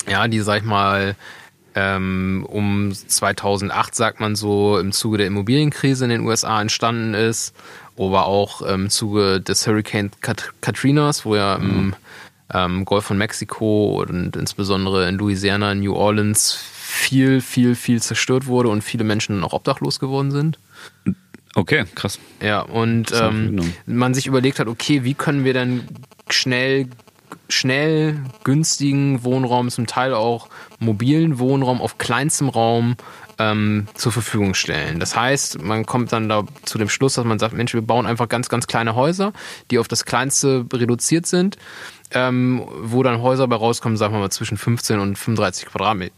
ja, die, sag ich mal, ähm, um 2008, sagt man so, im Zuge der Immobilienkrise in den USA entstanden ist, aber auch im Zuge des Hurricane Kat Katrinas, wo ja mhm. im ähm, Golf von Mexiko und insbesondere in Louisiana, New Orleans viel, viel, viel zerstört wurde und viele Menschen auch obdachlos geworden sind. Okay, krass. Ja, und ähm, man sich überlegt hat, okay, wie können wir denn schnell, schnell günstigen Wohnraum, zum Teil auch mobilen Wohnraum auf kleinstem Raum ähm, zur Verfügung stellen. Das heißt, man kommt dann da zu dem Schluss, dass man sagt, Mensch, wir bauen einfach ganz, ganz kleine Häuser, die auf das Kleinste reduziert sind ähm, wo dann Häuser bei rauskommen, sagen wir mal zwischen 15 und 35 Quadratmeter.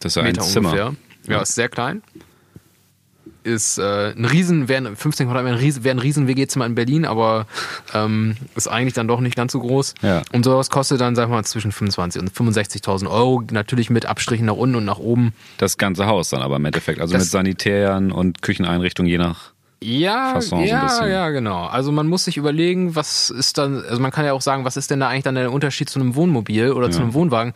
Das ist ein Zimmer. ungefähr. Ja, ist sehr klein. Ist äh, ein Riesen, wären 15 Quadratmeter wäre ein Riesen WG-Zimmer in Berlin, aber ähm, ist eigentlich dann doch nicht ganz so groß. Ja. Und sowas kostet dann, sagen wir mal, zwischen 25 und 65.000 Euro, natürlich mit Abstrichen nach unten und nach oben. Das ganze Haus dann aber im Endeffekt, also das mit Sanitären und Kücheneinrichtungen je nach ja, Fasson ja, so ja, genau. Also man muss sich überlegen, was ist dann, also man kann ja auch sagen, was ist denn da eigentlich dann der Unterschied zu einem Wohnmobil oder ja. zu einem Wohnwagen?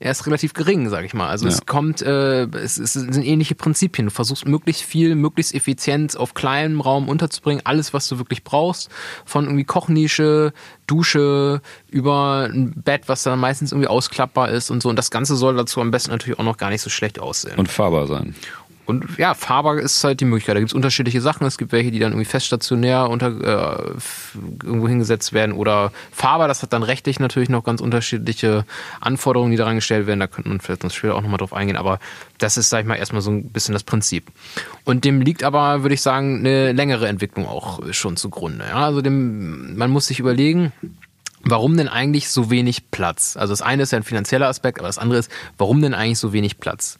Er ist relativ gering, sag ich mal. Also ja. es kommt, äh, es, es, sind ähnliche Prinzipien. Du versuchst möglichst viel, möglichst effizient auf kleinem Raum unterzubringen, alles, was du wirklich brauchst. Von irgendwie Kochnische, Dusche, über ein Bett, was dann meistens irgendwie ausklappbar ist und so. Und das Ganze soll dazu am besten natürlich auch noch gar nicht so schlecht aussehen. Und fahrbar sein. Und ja, fahrbar ist halt die Möglichkeit. Da gibt es unterschiedliche Sachen. Es gibt welche, die dann irgendwie feststationär unter, äh, irgendwo hingesetzt werden oder fahrbar. Das hat dann rechtlich natürlich noch ganz unterschiedliche Anforderungen, die daran gestellt werden. Da könnte man vielleicht uns später auch nochmal drauf eingehen. Aber das ist, sag ich mal, erstmal so ein bisschen das Prinzip. Und dem liegt aber, würde ich sagen, eine längere Entwicklung auch schon zugrunde. Ja? Also dem, man muss sich überlegen, Warum denn eigentlich so wenig Platz? Also das eine ist ja ein finanzieller Aspekt, aber das andere ist, warum denn eigentlich so wenig Platz?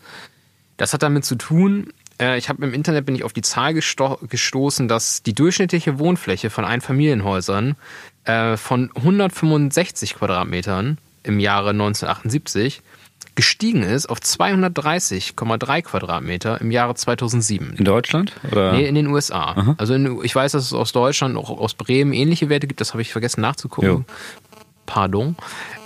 Das hat damit zu tun, äh, ich habe im Internet bin ich auf die Zahl gesto gestoßen, dass die durchschnittliche Wohnfläche von Einfamilienhäusern äh, von 165 Quadratmetern im Jahre 1978 gestiegen ist auf 230,3 Quadratmeter im Jahre 2007. In Deutschland? Oder? Nee, in den USA. Aha. Also in, ich weiß, dass es aus Deutschland, auch aus Bremen ähnliche Werte gibt, das habe ich vergessen nachzugucken. Jo. Pardon.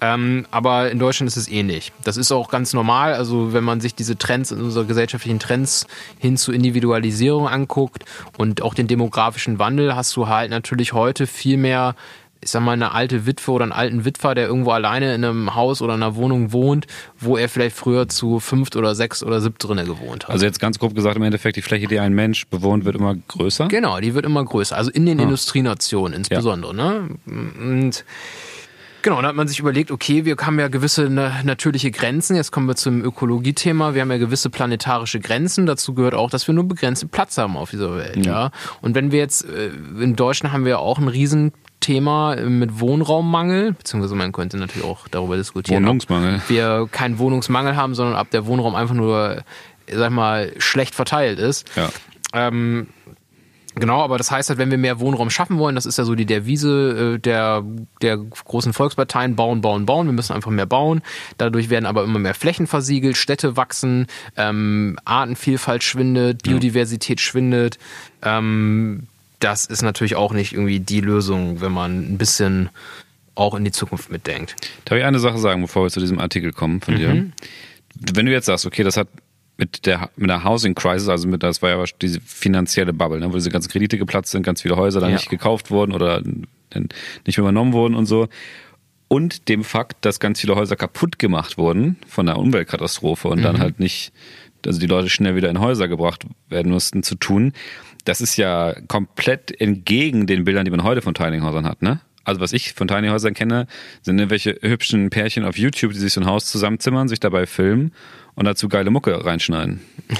Ähm, aber in Deutschland ist es ähnlich. Das ist auch ganz normal. Also wenn man sich diese Trends, unsere gesellschaftlichen Trends hin zur Individualisierung anguckt und auch den demografischen Wandel, hast du halt natürlich heute viel mehr ich sag mal, eine alte Witwe oder einen alten Witwer, der irgendwo alleine in einem Haus oder einer Wohnung wohnt, wo er vielleicht früher zu fünft oder sechs oder siebт drinne gewohnt hat. Also jetzt ganz grob gesagt, im Endeffekt, die Fläche, die ein Mensch bewohnt, wird immer größer? Genau, die wird immer größer. Also in den ah. Industrienationen insbesondere. Ja. Ne? Und Genau, dann hat man sich überlegt, okay, wir haben ja gewisse natürliche Grenzen. Jetzt kommen wir zum Ökologiethema. Wir haben ja gewisse planetarische Grenzen. Dazu gehört auch, dass wir nur begrenzten Platz haben auf dieser Welt. Ja. ja. Und wenn wir jetzt, äh, in Deutschland haben wir auch ein Riesenthema mit Wohnraummangel, beziehungsweise man könnte natürlich auch darüber diskutieren. Wohnungsmangel. Ob wir keinen Wohnungsmangel haben, sondern ob der Wohnraum einfach nur, sag mal, schlecht verteilt ist. Ja. Ähm, Genau, aber das heißt halt, wenn wir mehr Wohnraum schaffen wollen, das ist ja so die Devise äh, der, der großen Volksparteien, bauen, bauen, bauen. Wir müssen einfach mehr bauen. Dadurch werden aber immer mehr Flächen versiegelt, Städte wachsen, ähm, Artenvielfalt schwindet, Biodiversität ja. schwindet. Ähm, das ist natürlich auch nicht irgendwie die Lösung, wenn man ein bisschen auch in die Zukunft mitdenkt. Darf ich eine Sache sagen, bevor wir zu diesem Artikel kommen von mhm. dir? Wenn du jetzt sagst, okay, das hat mit der, mit der Housing Crisis, also mit, das war ja diese finanzielle Bubble, ne, wo diese ganzen Kredite geplatzt sind, ganz viele Häuser dann ja. nicht gekauft wurden oder nicht übernommen wurden und so. Und dem Fakt, dass ganz viele Häuser kaputt gemacht wurden von einer Umweltkatastrophe und mhm. dann halt nicht, also die Leute schnell wieder in Häuser gebracht werden mussten, zu tun. Das ist ja komplett entgegen den Bildern, die man heute von Tiny Häusern hat, ne? Also was ich von Tiny Häusern kenne, sind irgendwelche hübschen Pärchen auf YouTube, die sich so ein Haus zusammenzimmern, sich dabei filmen und dazu geile Mucke reinschneiden.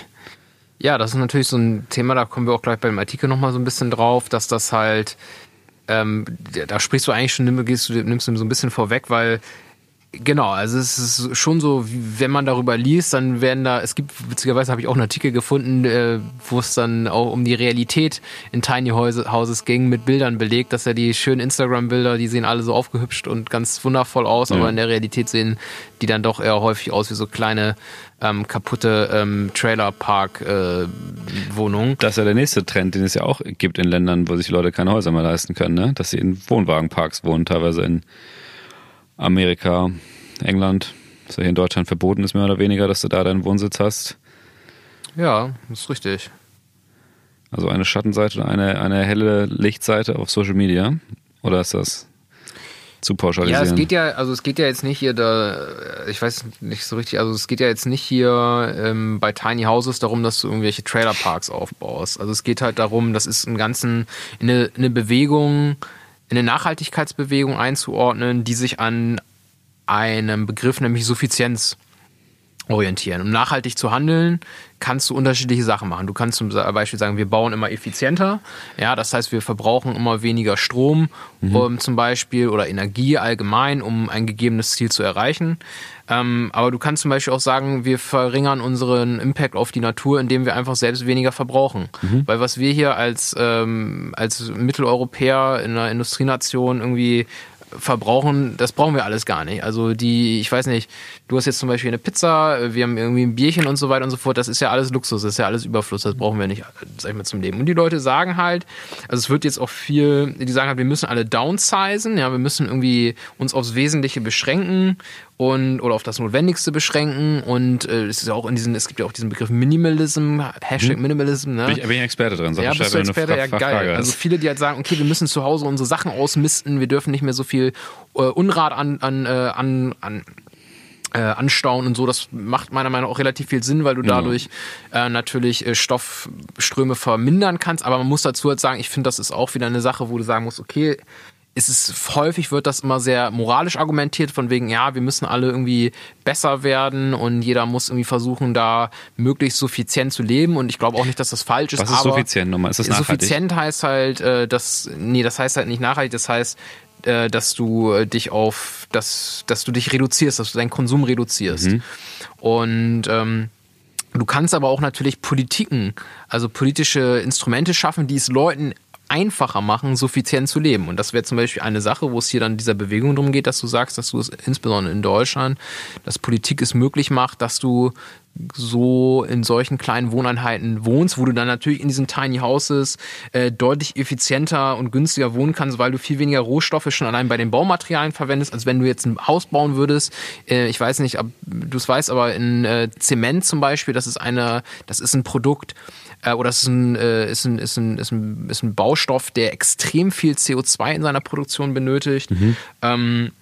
Ja, das ist natürlich so ein Thema, da kommen wir auch gleich beim Artikel nochmal so ein bisschen drauf, dass das halt, ähm, da sprichst du eigentlich schon, gehst du, nimmst du so ein bisschen vorweg, weil Genau, also es ist schon so, wenn man darüber liest, dann werden da, es gibt, witzigerweise habe ich auch einen Artikel gefunden, äh, wo es dann auch um die Realität in Tiny Houses ging, mit Bildern belegt, dass ja die schönen Instagram-Bilder, die sehen alle so aufgehübscht und ganz wundervoll aus, ja. aber in der Realität sehen die dann doch eher häufig aus wie so kleine ähm, kaputte ähm, Trailerpark-Wohnungen. Äh, das ist ja der nächste Trend, den es ja auch gibt in Ländern, wo sich Leute keine Häuser mehr leisten können, ne? dass sie in Wohnwagenparks wohnen, teilweise in Amerika, England, was ja hier in Deutschland verboten ist, mehr oder weniger, dass du da deinen Wohnsitz hast. Ja, das ist richtig. Also eine Schattenseite oder eine, eine helle Lichtseite auf Social Media? Oder ist das zu pauschalisieren? Ja, es geht ja, also es geht ja jetzt nicht hier da, ich weiß nicht so richtig, also es geht ja jetzt nicht hier ähm, bei Tiny Houses darum, dass du irgendwelche Trailerparks aufbaust. Also es geht halt darum, das ist ein ganzen, eine, eine Bewegung, eine Nachhaltigkeitsbewegung einzuordnen, die sich an einem Begriff, nämlich Suffizienz, orientieren. Um nachhaltig zu handeln, kannst du unterschiedliche Sachen machen. Du kannst zum Beispiel sagen, wir bauen immer effizienter. Ja, das heißt, wir verbrauchen immer weniger Strom mhm. um, zum Beispiel oder Energie allgemein, um ein gegebenes Ziel zu erreichen. Ähm, aber du kannst zum Beispiel auch sagen, wir verringern unseren Impact auf die Natur, indem wir einfach selbst weniger verbrauchen. Mhm. Weil was wir hier als, ähm, als Mitteleuropäer in einer Industrienation irgendwie verbrauchen, das brauchen wir alles gar nicht. Also die, ich weiß nicht, du hast jetzt zum Beispiel eine Pizza, wir haben irgendwie ein Bierchen und so weiter und so fort, das ist ja alles Luxus, das ist ja alles Überfluss, das brauchen wir nicht, sag ich mal, zum Leben. Und die Leute sagen halt, also es wird jetzt auch viel, die sagen halt, wir müssen alle downsizen, ja, wir müssen irgendwie uns aufs Wesentliche beschränken und oder auf das Notwendigste beschränken und äh, es ist ja auch in diesen, es gibt ja auch diesen Begriff Minimalism, Hashtag hm. Minimalism. Ne? Bin, ich, bin ich Experte drin? Sag ja, bist du Experte? Ja, geil. Also viele, die halt sagen, okay, wir müssen zu Hause unsere Sachen ausmisten, wir dürfen nicht mehr so viel äh, Unrat an, an, äh, an, an äh, anstauen und so. Das macht meiner Meinung nach auch relativ viel Sinn, weil du dadurch äh, natürlich äh, Stoffströme vermindern kannst. Aber man muss dazu halt sagen, ich finde, das ist auch wieder eine Sache, wo du sagen musst, okay, ist es häufig wird das immer sehr moralisch argumentiert, von wegen, ja, wir müssen alle irgendwie besser werden und jeder muss irgendwie versuchen, da möglichst suffizient zu leben. Und ich glaube auch nicht, dass das falsch ist. Was ist suffizient nochmal? Ist das nachhaltig? Suffizient heißt halt, äh, dass, nee, das heißt halt nicht nachhaltig, das heißt, äh, dass du äh, dich auf, dass, dass du dich reduzierst, dass du deinen Konsum reduzierst. Mhm. Und ähm, du kannst aber auch natürlich Politiken, also politische Instrumente schaffen, die es Leuten einfacher machen, suffizient zu leben. Und das wäre zum Beispiel eine Sache, wo es hier dann dieser Bewegung darum geht, dass du sagst, dass du es insbesondere in Deutschland, dass Politik es möglich macht, dass du so in solchen kleinen Wohneinheiten wohnst, wo du dann natürlich in diesen Tiny Houses äh, deutlich effizienter und günstiger wohnen kannst, weil du viel weniger Rohstoffe schon allein bei den Baumaterialien verwendest, als wenn du jetzt ein Haus bauen würdest. Äh, ich weiß nicht, ob du es weißt, aber in äh, Zement zum Beispiel, das ist eine, das ist ein Produkt, äh, oder es ist ein, äh, ist, ein, ist, ein, ist, ein, ist ein Baustoff, der extrem viel CO2 in seiner Produktion benötigt. Mhm. Ähm,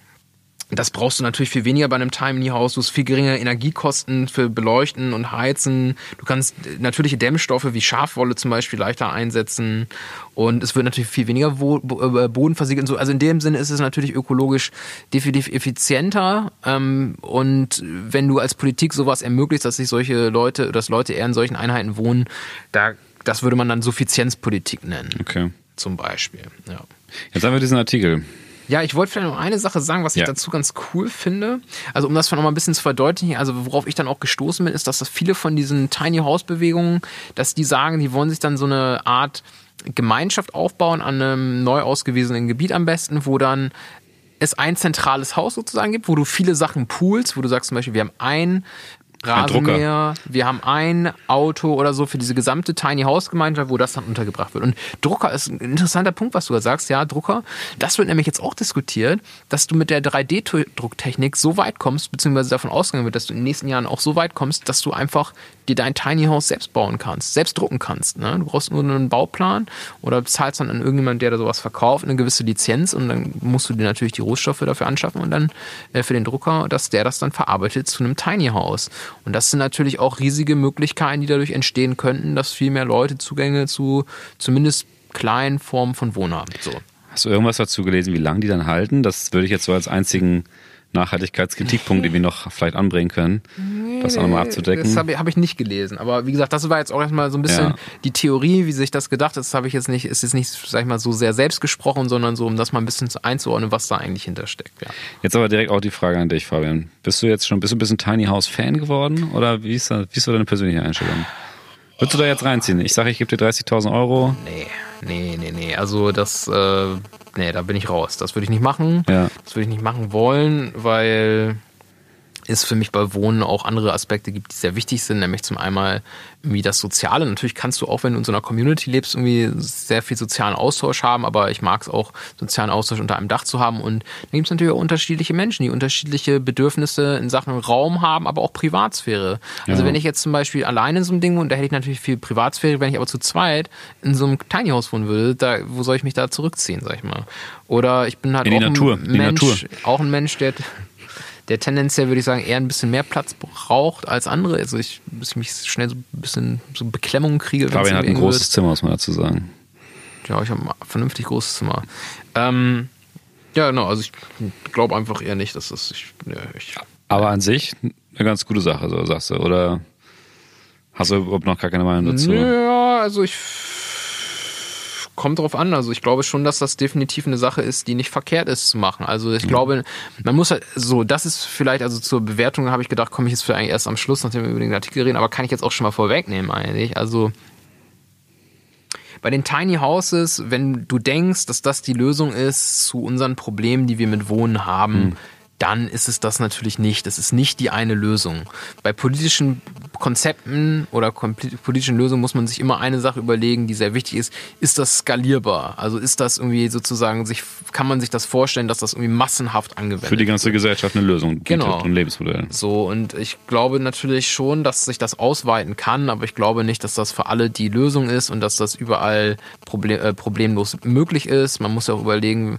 das brauchst du natürlich viel weniger bei einem Tiny House. Du hast viel geringere Energiekosten für Beleuchten und Heizen. Du kannst natürliche Dämmstoffe wie Schafwolle zum Beispiel leichter einsetzen. Und es wird natürlich viel weniger äh, Boden versiegelt. Also in dem Sinne ist es natürlich ökologisch definitiv effizienter. Ähm, und wenn du als Politik sowas ermöglicht, dass sich solche Leute, dass Leute eher in solchen Einheiten wohnen, da, das würde man dann Suffizienzpolitik nennen. Okay. Zum Beispiel, ja. Jetzt haben wir diesen Artikel. Ja, ich wollte vielleicht noch eine Sache sagen, was ich ja. dazu ganz cool finde. Also um das noch mal ein bisschen zu verdeutlichen, also worauf ich dann auch gestoßen bin, ist, dass das viele von diesen Tiny House Bewegungen, dass die sagen, die wollen sich dann so eine Art Gemeinschaft aufbauen an einem neu ausgewiesenen Gebiet am besten, wo dann es ein zentrales Haus sozusagen gibt, wo du viele Sachen poolst, wo du sagst zum Beispiel, wir haben ein Rasenmäher, wir haben ein Auto oder so für diese gesamte Tiny House Gemeinschaft, wo das dann untergebracht wird. Und Drucker ist ein interessanter Punkt, was du da sagst. Ja, Drucker, das wird nämlich jetzt auch diskutiert, dass du mit der 3D-Drucktechnik so weit kommst, beziehungsweise davon ausgegangen wird, dass du in den nächsten Jahren auch so weit kommst, dass du einfach dir dein Tiny House selbst bauen kannst, selbst drucken kannst. Ne? Du brauchst nur einen Bauplan oder zahlst dann an irgendjemanden, der da sowas verkauft, eine gewisse Lizenz und dann musst du dir natürlich die Rohstoffe dafür anschaffen und dann äh, für den Drucker, dass der das dann verarbeitet zu einem Tiny House. Und das sind natürlich auch riesige Möglichkeiten, die dadurch entstehen könnten, dass viel mehr Leute Zugänge zu zumindest kleinen Formen von Wohnen haben. So. Hast du irgendwas dazu gelesen, wie lange die dann halten? Das würde ich jetzt so als einzigen Nachhaltigkeitskritikpunkt, den wir noch vielleicht anbringen können, nee, das auch nochmal abzudecken. Das habe ich, hab ich nicht gelesen. Aber wie gesagt, das war jetzt auch erstmal so ein bisschen ja. die Theorie, wie sich das gedacht ist. Das habe ich jetzt nicht, ist jetzt nicht, sag ich mal, so sehr selbst gesprochen, sondern so, um das mal ein bisschen einzuordnen, was da eigentlich hintersteckt. Ja. Jetzt aber direkt auch die Frage an dich, Fabian. Bist du jetzt schon, bist du ein bisschen Tiny House Fan geworden? Oder wie ist, da, wie ist so deine persönliche Einstellung? Würdest du da jetzt reinziehen? Ich sage, ich gebe dir 30.000 Euro. Nee, nee, nee, nee. Also das, äh, nee, da bin ich raus. Das würde ich nicht machen. Ja. Das würde ich nicht machen wollen, weil es für mich bei Wohnen auch andere Aspekte gibt, die sehr wichtig sind, nämlich zum einen irgendwie das Soziale. Natürlich kannst du auch, wenn du in so einer Community lebst, irgendwie sehr viel sozialen Austausch haben, aber ich mag es auch, sozialen Austausch unter einem Dach zu haben. Und da gibt es natürlich auch unterschiedliche Menschen, die unterschiedliche Bedürfnisse in Sachen Raum haben, aber auch Privatsphäre. Also ja. wenn ich jetzt zum Beispiel alleine in so einem Ding wohne, da hätte ich natürlich viel Privatsphäre, wenn ich aber zu zweit in so einem Tiny House wohnen würde, da, wo soll ich mich da zurückziehen, sag ich mal. Oder ich bin halt in auch, Natur. Ein Mensch, auch ein Mensch, der der tendenziell, würde ich sagen, eher ein bisschen mehr Platz braucht als andere. Also ich, bis ich mich schnell so ein bisschen so Beklemmungen kriege. Fabian hat ein großes wird. Zimmer, muss man dazu sagen. Ja, ich habe ein vernünftig großes Zimmer. Ähm, ja, genau, also ich glaube einfach eher nicht, dass das. Ich, ja, ich, Aber an sich eine ganz gute Sache, so sagst du, oder hast du überhaupt noch gar keine Meinung dazu? Ja, also ich kommt drauf an. Also ich glaube schon, dass das definitiv eine Sache ist, die nicht verkehrt ist zu machen. Also ich mhm. glaube, man muss halt so, das ist vielleicht, also zur Bewertung habe ich gedacht, komme ich jetzt vielleicht erst am Schluss, nachdem wir über den Artikel reden, aber kann ich jetzt auch schon mal vorwegnehmen eigentlich. Also bei den Tiny Houses, wenn du denkst, dass das die Lösung ist zu unseren Problemen, die wir mit Wohnen haben, mhm dann ist es das natürlich nicht. Das ist nicht die eine Lösung. Bei politischen Konzepten oder politischen Lösungen muss man sich immer eine Sache überlegen, die sehr wichtig ist. Ist das skalierbar? Also ist das irgendwie sozusagen, sich, kann man sich das vorstellen, dass das irgendwie massenhaft angewendet wird? Für die ganze wird? Gesellschaft eine Lösung genau. ein Lebensmodell. So, und ich glaube natürlich schon, dass sich das ausweiten kann, aber ich glaube nicht, dass das für alle die Lösung ist und dass das überall problem, äh, problemlos möglich ist. Man muss ja auch überlegen,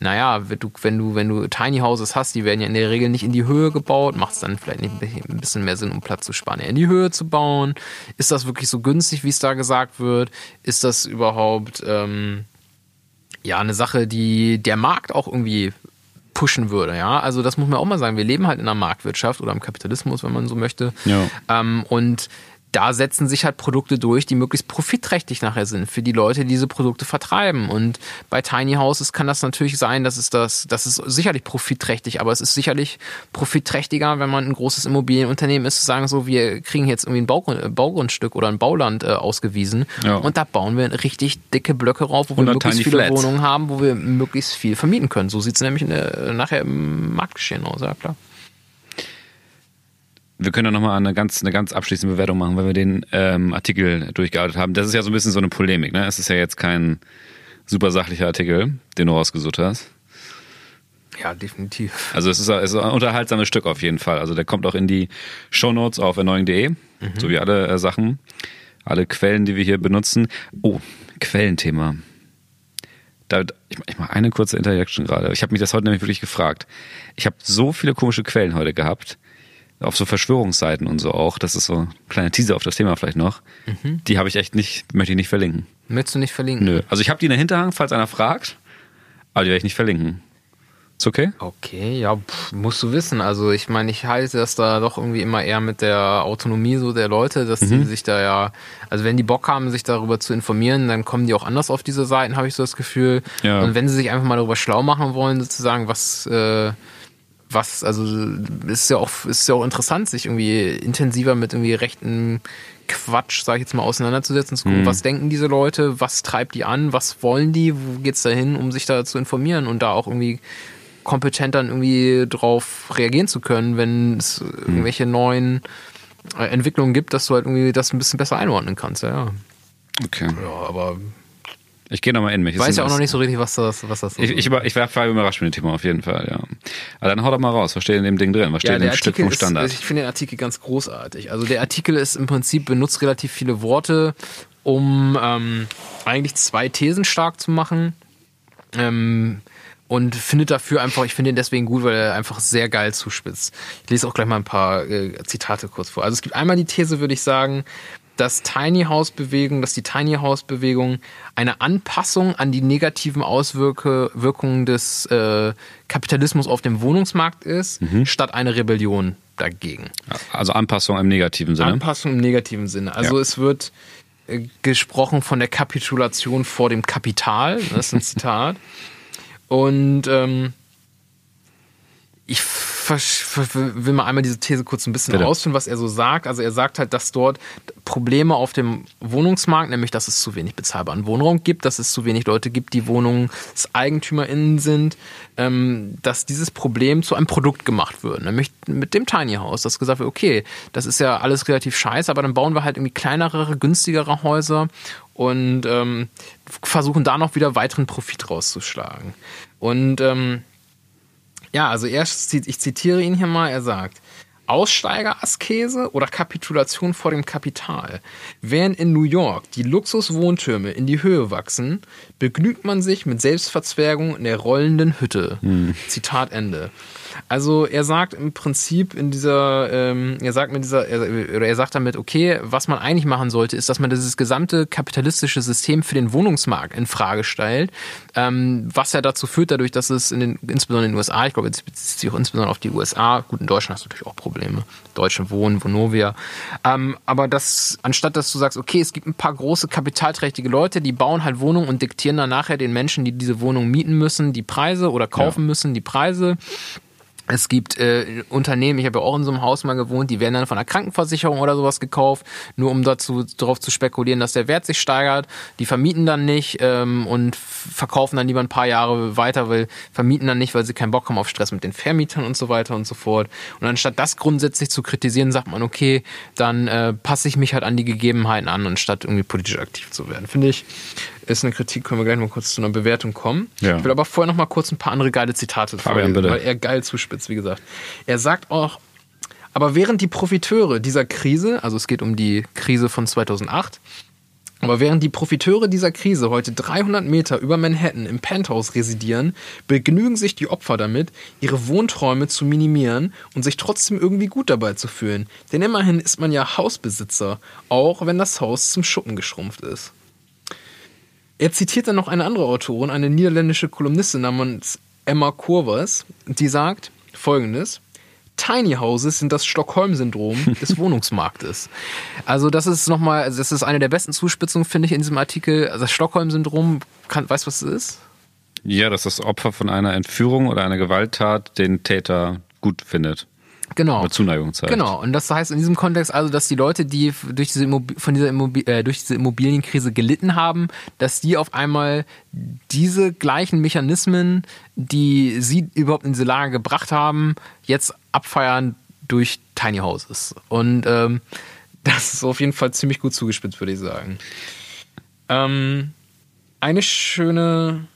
naja, wenn du, wenn du, wenn du Tiny Houses hast, die werden ja in der Regel nicht in die Höhe gebaut, macht es dann vielleicht nicht ein bisschen mehr Sinn, um Platz zu sparen, in die Höhe zu bauen? Ist das wirklich so günstig, wie es da gesagt wird? Ist das überhaupt ähm, ja eine Sache, die der Markt auch irgendwie pushen würde, ja. Also das muss man auch mal sagen. Wir leben halt in einer Marktwirtschaft oder im Kapitalismus, wenn man so möchte. Ja. Ähm, und da setzen sich halt Produkte durch, die möglichst profitträchtig nachher sind für die Leute, die diese Produkte vertreiben. Und bei Tiny Houses kann das natürlich sein, dass es das, das ist sicherlich profitträchtig, aber es ist sicherlich profitträchtiger, wenn man ein großes Immobilienunternehmen ist, zu sagen so, wir kriegen jetzt irgendwie ein Baugrund, Baugrundstück oder ein Bauland äh, ausgewiesen ja. und da bauen wir richtig dicke Blöcke rauf, wo wir möglichst viele Flats. Wohnungen haben, wo wir möglichst viel vermieten können. So sieht es nämlich der, nachher im Marktgeschehen aus, ja klar wir können ja nochmal eine ganz, eine ganz abschließende Bewertung machen, weil wir den ähm, Artikel durchgearbeitet haben. Das ist ja so ein bisschen so eine Polemik, ne? Es ist ja jetzt kein super sachlicher Artikel, den du rausgesucht hast. Ja, definitiv. Also es ist, es ist ein unterhaltsames Stück auf jeden Fall. Also der kommt auch in die Shownotes auf erneuing.de, mhm. so wie alle äh, Sachen, alle Quellen, die wir hier benutzen. Oh, Quellenthema. Da, ich, ich mache eine kurze Interjection gerade. Ich habe mich das heute nämlich wirklich gefragt. Ich habe so viele komische Quellen heute gehabt auf so Verschwörungsseiten und so auch, das ist so ein kleiner Teaser auf das Thema vielleicht noch, mhm. die habe ich echt nicht, möchte ich nicht verlinken. Möchtest du nicht verlinken? Nö. Also ich habe die in der Hinterhand, falls einer fragt, aber die werde ich nicht verlinken. Ist okay? Okay, ja, pff, musst du wissen. Also ich meine, ich halte das da doch irgendwie immer eher mit der Autonomie so der Leute, dass mhm. die sich da ja, also wenn die Bock haben, sich darüber zu informieren, dann kommen die auch anders auf diese Seiten, habe ich so das Gefühl. Ja. Und wenn sie sich einfach mal darüber schlau machen wollen, sozusagen, was äh, was, also ist ja auch, ist ja auch interessant, sich irgendwie intensiver mit irgendwie rechten Quatsch, sag ich jetzt mal, auseinanderzusetzen, zu gucken, mhm. was denken diese Leute, was treibt die an, was wollen die, wo geht's da hin, um sich da zu informieren und da auch irgendwie kompetent dann irgendwie drauf reagieren zu können, wenn es mhm. irgendwelche neuen äh, Entwicklungen gibt, dass du halt irgendwie das ein bisschen besser einordnen kannst, ja. Okay. Ja, aber ich gehe nochmal in mich. Ich weiß ja auch noch nicht so richtig, was das, was das so ich, ich, ich war überrascht mit dem Thema, auf jeden Fall, ja. Aber dann hau doch mal raus, was steht in dem Ding drin? Was steht ja, in dem Stück vom Standard? Ist, ich finde den Artikel ganz großartig. Also der Artikel ist im Prinzip, benutzt relativ viele Worte, um ähm, eigentlich zwei Thesen stark zu machen. Ähm, und findet dafür einfach, ich finde ihn deswegen gut, weil er einfach sehr geil zuspitzt. Ich lese auch gleich mal ein paar äh, Zitate kurz vor. Also es gibt einmal die These, würde ich sagen, dass Tiny House Bewegung, dass die Tiny House Bewegung eine Anpassung an die negativen Auswirkungen des äh, Kapitalismus auf dem Wohnungsmarkt ist, mhm. statt eine Rebellion dagegen. Also Anpassung im negativen Sinne. Anpassung im negativen Sinne. Also ja. es wird äh, gesprochen von der Kapitulation vor dem Kapital. Das ist ein Zitat. Und ähm, ich will mal einmal diese These kurz ein bisschen Bitte. ausführen, was er so sagt. Also er sagt halt, dass dort Probleme auf dem Wohnungsmarkt, nämlich dass es zu wenig bezahlbaren Wohnraum gibt, dass es zu wenig Leute gibt, die WohnungseigentümerInnen sind, ähm, dass dieses Problem zu einem Produkt gemacht wird, nämlich mit dem Tiny House, dass gesagt wird, okay, das ist ja alles relativ scheiße, aber dann bauen wir halt irgendwie kleinere, günstigere Häuser und ähm, versuchen da noch wieder weiteren Profit rauszuschlagen. Und ähm, ja, also er, ich zitiere ihn hier mal, er sagt, Aussteigeraskese oder Kapitulation vor dem Kapital. Während in New York die Luxuswohntürme in die Höhe wachsen, begnügt man sich mit Selbstverzwergung in der rollenden Hütte. Hm. Zitat Ende. Also er sagt im Prinzip in dieser, ähm, er sagt mit dieser, er, oder er sagt damit, okay, was man eigentlich machen sollte, ist, dass man dieses gesamte kapitalistische System für den Wohnungsmarkt in Frage stellt, ähm, was ja dazu führt, dadurch, dass es in den, insbesondere in den USA, ich glaube, jetzt bezieht sich auch insbesondere auf die USA, gut, in Deutschland hast du natürlich auch Probleme, Deutsche Wohnen, Vonovia, ähm, aber das, anstatt dass du sagst, okay, es gibt ein paar große kapitalträchtige Leute, die bauen halt Wohnungen und diktieren dann nachher den Menschen, die diese Wohnung mieten müssen, die Preise oder kaufen ja. müssen, die Preise. Es gibt äh, Unternehmen, ich habe ja auch in so einem Haus mal gewohnt, die werden dann von einer Krankenversicherung oder sowas gekauft, nur um dazu darauf zu spekulieren, dass der Wert sich steigert. Die vermieten dann nicht ähm, und verkaufen dann lieber ein paar Jahre weiter, weil vermieten dann nicht, weil sie keinen Bock haben auf Stress mit den Vermietern und so weiter und so fort. Und anstatt das grundsätzlich zu kritisieren, sagt man, okay, dann äh, passe ich mich halt an die Gegebenheiten an, anstatt irgendwie politisch aktiv zu werden. Finde ich ist eine Kritik, können wir gleich mal kurz zu einer Bewertung kommen. Ja. Ich will aber vorher noch mal kurz ein paar andere geile Zitate vorlesen, weil er geil zuspitzt, wie gesagt. Er sagt auch, aber während die Profiteure dieser Krise, also es geht um die Krise von 2008, Aber während die Profiteure dieser Krise heute 300 Meter über Manhattan im Penthouse residieren, begnügen sich die Opfer damit, ihre Wohnträume zu minimieren und sich trotzdem irgendwie gut dabei zu fühlen. Denn immerhin ist man ja Hausbesitzer, auch wenn das Haus zum Schuppen geschrumpft ist. Er zitiert dann noch eine andere Autorin, eine niederländische Kolumnistin namens Emma Kurvers, die sagt folgendes. Tiny Houses sind das Stockholm-Syndrom des Wohnungsmarktes. Also das ist nochmal, also das ist eine der besten Zuspitzungen, finde ich, in diesem Artikel. Also das Stockholm-Syndrom, weißt du, was es ist? Ja, dass das Opfer von einer Entführung oder einer Gewalttat den Täter gut findet. Genau. Oder Zuneigung zeigt. Genau. Und das heißt in diesem Kontext also, dass die Leute, die durch diese, von dieser Immobil äh, durch diese Immobilienkrise gelitten haben, dass die auf einmal diese gleichen Mechanismen, die sie überhaupt in diese Lage gebracht haben, jetzt abfeiern durch Tiny Houses. Und ähm, das ist auf jeden Fall ziemlich gut zugespitzt, würde ich sagen. Ähm, eine schöne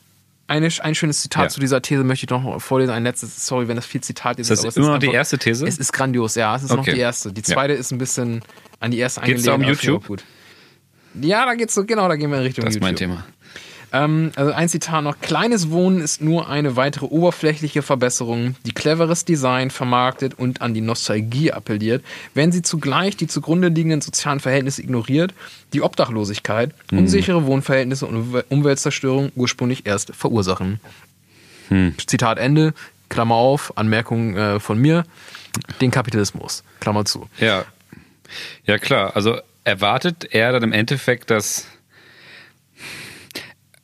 eine, ein schönes Zitat ja. zu dieser These möchte ich noch vorlesen. Ein letztes, sorry, wenn das viel Zitat ist. Ist das immer noch die erste These? Es ist grandios, ja, es ist okay. noch die erste. Die zweite ja. ist ein bisschen an die erste angelehnt. Geht's da um YouTube? Ja, da geht's so, genau, da gehen wir in Richtung das YouTube. Das ist mein Thema. Ähm, also ein Zitat noch. Kleines Wohnen ist nur eine weitere oberflächliche Verbesserung, die cleveres Design vermarktet und an die Nostalgie appelliert, wenn sie zugleich die zugrunde liegenden sozialen Verhältnisse ignoriert, die Obdachlosigkeit, mhm. unsichere Wohnverhältnisse und Umweltzerstörung ursprünglich erst verursachen. Mhm. Zitat Ende. Klammer auf, Anmerkung äh, von mir. Den Kapitalismus. Klammer zu. Ja. Ja, klar. Also erwartet er dann im Endeffekt, dass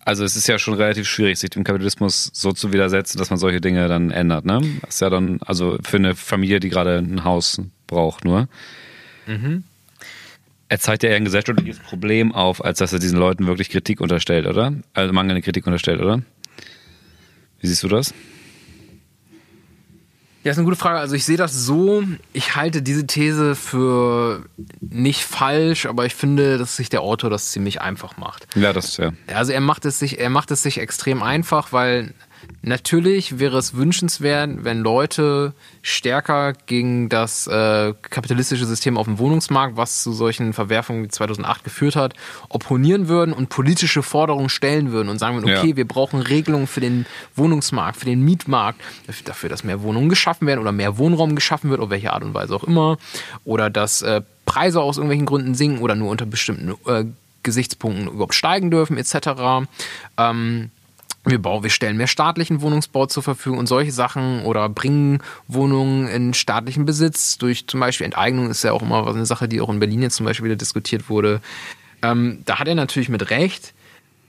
also es ist ja schon relativ schwierig, sich dem Kapitalismus so zu widersetzen, dass man solche Dinge dann ändert, ne? Das ist ja dann, also für eine Familie, die gerade ein Haus braucht, nur. Mhm. Er zeigt ja eher ein gesellschaftliches Problem auf, als dass er diesen Leuten wirklich Kritik unterstellt, oder? Also mangelnde Kritik unterstellt, oder? Wie siehst du das? Ja, ist eine gute Frage. Also ich sehe das so, ich halte diese These für nicht falsch, aber ich finde, dass sich der Autor das ziemlich einfach macht. Ja, das ja. Also er macht es sich, er macht es sich extrem einfach, weil Natürlich wäre es wünschenswert, wenn Leute stärker gegen das äh, kapitalistische System auf dem Wohnungsmarkt, was zu solchen Verwerfungen wie 2008 geführt hat, opponieren würden und politische Forderungen stellen würden und sagen würden, okay, ja. wir brauchen Regelungen für den Wohnungsmarkt, für den Mietmarkt, dafür, dass mehr Wohnungen geschaffen werden oder mehr Wohnraum geschaffen wird, auf welche Art und Weise auch immer, oder dass äh, Preise aus irgendwelchen Gründen sinken oder nur unter bestimmten äh, Gesichtspunkten überhaupt steigen dürfen, etc. Ähm, wir, bauen, wir stellen mehr staatlichen Wohnungsbau zur Verfügung und solche Sachen oder bringen Wohnungen in staatlichen Besitz durch zum Beispiel Enteignung ist ja auch immer eine Sache, die auch in Berlin jetzt zum Beispiel wieder diskutiert wurde. Ähm, da hat er natürlich mit Recht,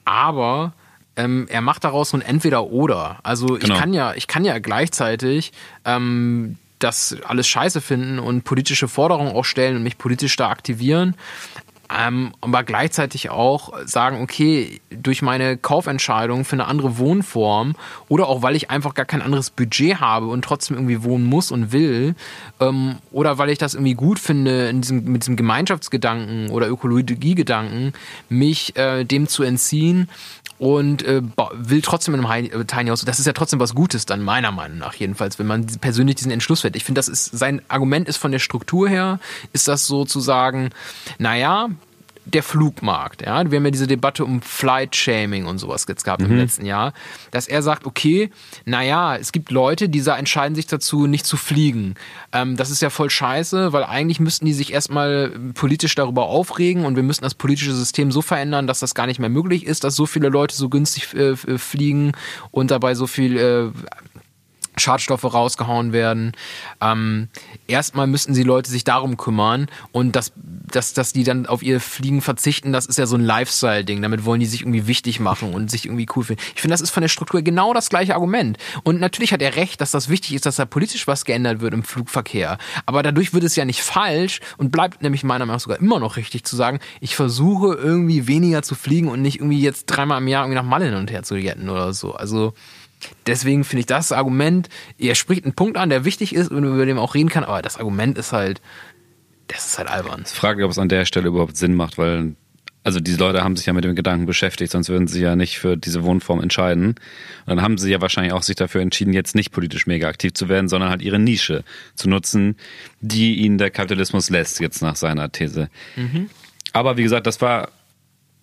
aber ähm, er macht daraus so ein Entweder-Oder. Also genau. ich kann ja, ich kann ja gleichzeitig ähm, das alles scheiße finden und politische Forderungen auch stellen und mich politisch da aktivieren ähm, aber gleichzeitig auch sagen, okay, durch meine Kaufentscheidung für eine andere Wohnform oder auch weil ich einfach gar kein anderes Budget habe und trotzdem irgendwie wohnen muss und will ähm, oder weil ich das irgendwie gut finde, in diesem, mit diesem Gemeinschaftsgedanken oder Ökologiegedanken, mich äh, dem zu entziehen und äh, will trotzdem in einem äh, Tiny House. Das ist ja trotzdem was Gutes dann meiner Meinung nach jedenfalls, wenn man persönlich diesen Entschluss fällt. Ich finde, das ist sein Argument ist von der Struktur her ist das so zu sagen, naja, der Flugmarkt. Ja? Wir haben ja diese Debatte um Flight Shaming und sowas jetzt gehabt mhm. im letzten Jahr, dass er sagt, okay, naja, es gibt Leute, die entscheiden sich dazu, nicht zu fliegen. Ähm, das ist ja voll scheiße, weil eigentlich müssten die sich erstmal politisch darüber aufregen und wir müssen das politische System so verändern, dass das gar nicht mehr möglich ist, dass so viele Leute so günstig äh, fliegen und dabei so viel äh, Schadstoffe rausgehauen werden. Ähm, erstmal müssten sie Leute sich darum kümmern und dass, dass, dass die dann auf ihr Fliegen verzichten, das ist ja so ein Lifestyle-Ding. Damit wollen die sich irgendwie wichtig machen und sich irgendwie cool finden. Ich finde, das ist von der Struktur genau das gleiche Argument. Und natürlich hat er recht, dass das wichtig ist, dass da politisch was geändert wird im Flugverkehr. Aber dadurch wird es ja nicht falsch und bleibt nämlich meiner Meinung nach sogar immer noch richtig zu sagen, ich versuche irgendwie weniger zu fliegen und nicht irgendwie jetzt dreimal im Jahr irgendwie nach Malle hin und her zu jetten oder so. Also Deswegen finde ich das Argument, er spricht einen Punkt an, der wichtig ist und über den man auch reden kann, aber das Argument ist halt, das ist halt albern. Ich frage, ob es an der Stelle überhaupt Sinn macht, weil, also diese Leute haben sich ja mit dem Gedanken beschäftigt, sonst würden sie ja nicht für diese Wohnform entscheiden. Und dann haben sie ja wahrscheinlich auch sich dafür entschieden, jetzt nicht politisch mega aktiv zu werden, sondern halt ihre Nische zu nutzen, die ihnen der Kapitalismus lässt, jetzt nach seiner These. Mhm. Aber wie gesagt, das war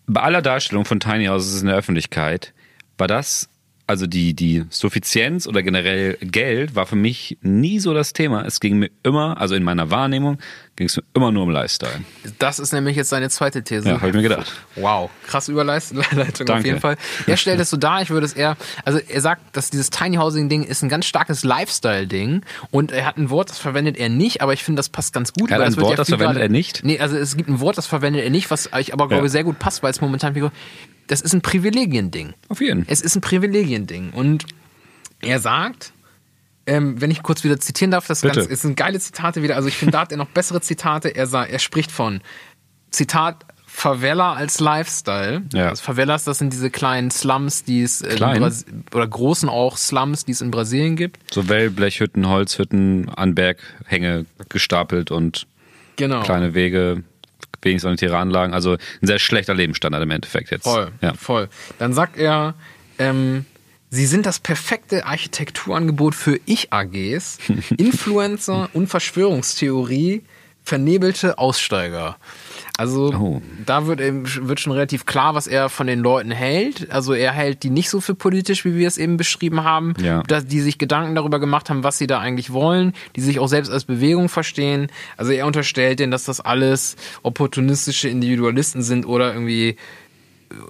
bei aller Darstellung von Tiny Houses in der Öffentlichkeit war das also die, die Suffizienz oder generell Geld war für mich nie so das Thema. Es ging mir immer, also in meiner Wahrnehmung, ging es mir immer nur um Lifestyle. Das ist nämlich jetzt seine zweite These. Ja, habe ich mir gedacht. Wow, krass Überleitung auf jeden Fall. Er stellt es so dar, ich würde es eher, also er sagt, dass dieses Tiny Housing Ding ist ein ganz starkes Lifestyle-Ding und er hat ein Wort, das verwendet er nicht, aber ich finde, das passt ganz gut. Er hat ein Wort, ja das verwendet er nicht? Nee, also es gibt ein Wort, das verwendet er nicht, was ich aber glaube ja. sehr gut passt, weil es momentan das ist ein Privilegiending. Auf jeden. Es ist ein Privilegiending. Und er sagt, ähm, wenn ich kurz wieder zitieren darf, das ganz, ist ein geile Zitate wieder. Also ich finde, da hat er noch bessere Zitate. Er, sah, er spricht von Zitat Favela als Lifestyle. Ja. Also Favelas, das sind diese kleinen Slums, die es Klein. oder großen auch Slums, die es in Brasilien gibt. So Wellblechhütten, Holzhütten an Berghänge gestapelt und genau. kleine Wege wenig Sanitäranlagen. Also ein sehr schlechter Lebensstandard im Endeffekt jetzt. Voll, ja. voll. Dann sagt er, ähm, Sie sind das perfekte Architekturangebot für Ich-AGs, Influencer und Verschwörungstheorie, vernebelte Aussteiger. Also oh. da wird, wird schon relativ klar, was er von den Leuten hält. Also er hält die nicht so für politisch, wie wir es eben beschrieben haben, ja. dass die sich Gedanken darüber gemacht haben, was sie da eigentlich wollen, die sich auch selbst als Bewegung verstehen. Also er unterstellt denen, dass das alles opportunistische Individualisten sind oder irgendwie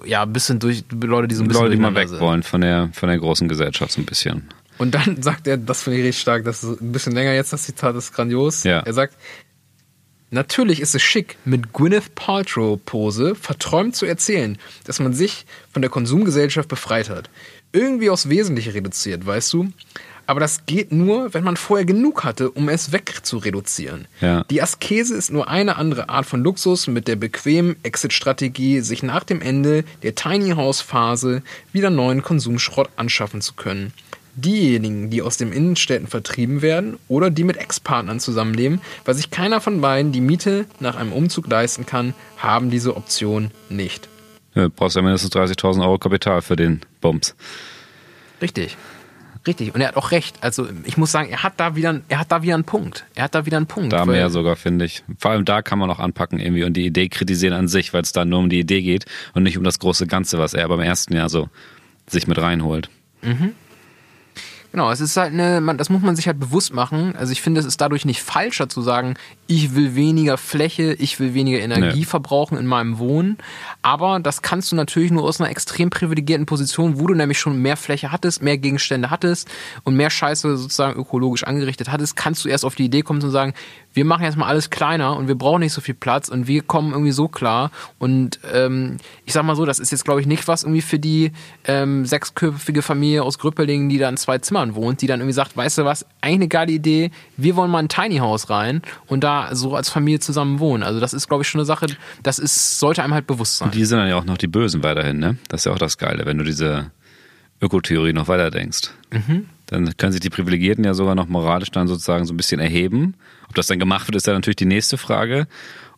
ja, ein bisschen durch Leute, die so ein bisschen Leute, die mal weg sind. wollen von der von der großen Gesellschaft so ein bisschen. Und dann sagt er, das finde ich richtig stark, das ist ein bisschen länger jetzt, das Zitat ist grandios. Ja. Er sagt, Natürlich ist es schick, mit Gwyneth Paltrow-Pose verträumt zu erzählen, dass man sich von der Konsumgesellschaft befreit hat. Irgendwie aufs Wesentliche reduziert, weißt du? Aber das geht nur, wenn man vorher genug hatte, um es wegzureduzieren. Ja. Die Askese ist nur eine andere Art von Luxus mit der bequemen Exit-Strategie, sich nach dem Ende der Tiny House-Phase wieder neuen Konsumschrott anschaffen zu können diejenigen, die aus den Innenstädten vertrieben werden oder die mit Ex-Partnern zusammenleben, weil sich keiner von beiden die Miete nach einem Umzug leisten kann, haben diese Option nicht. Du brauchst ja mindestens 30.000 Euro Kapital für den Bums. Richtig. Richtig. Und er hat auch recht. Also ich muss sagen, er hat da wieder, er hat da wieder einen Punkt. Er hat da wieder einen Punkt. Da mehr sogar, finde ich. Vor allem da kann man auch anpacken irgendwie und die Idee kritisieren an sich, weil es da nur um die Idee geht und nicht um das große Ganze, was er beim ersten Jahr so sich mit reinholt. Mhm. Genau, es ist halt eine, man, das muss man sich halt bewusst machen. Also ich finde, es ist dadurch nicht falscher zu sagen, ich will weniger Fläche, ich will weniger Energie nee. verbrauchen in meinem Wohnen. Aber das kannst du natürlich nur aus einer extrem privilegierten Position, wo du nämlich schon mehr Fläche hattest, mehr Gegenstände hattest und mehr Scheiße sozusagen ökologisch angerichtet hattest, kannst du erst auf die Idee kommen zu sagen, wir machen jetzt mal alles kleiner und wir brauchen nicht so viel Platz und wir kommen irgendwie so klar. Und ähm, ich sag mal so, das ist jetzt, glaube ich, nicht was irgendwie für die ähm, sechsköpfige Familie aus Grüppelingen, die da in zwei Zimmern wohnt, die dann irgendwie sagt, weißt du was, eigentlich eine geile Idee, wir wollen mal ein Tiny House rein und da so als Familie zusammen wohnen. Also das ist, glaube ich, schon eine Sache, das ist, sollte einem halt bewusst sein. Und die sind dann ja auch noch die Bösen weiterhin, ne? Das ist ja auch das Geile, wenn du diese Ökotheorie noch weiter denkst. Mhm. Dann können sich die Privilegierten ja sogar noch moralisch dann sozusagen so ein bisschen erheben. Ob das dann gemacht wird, ist ja natürlich die nächste Frage.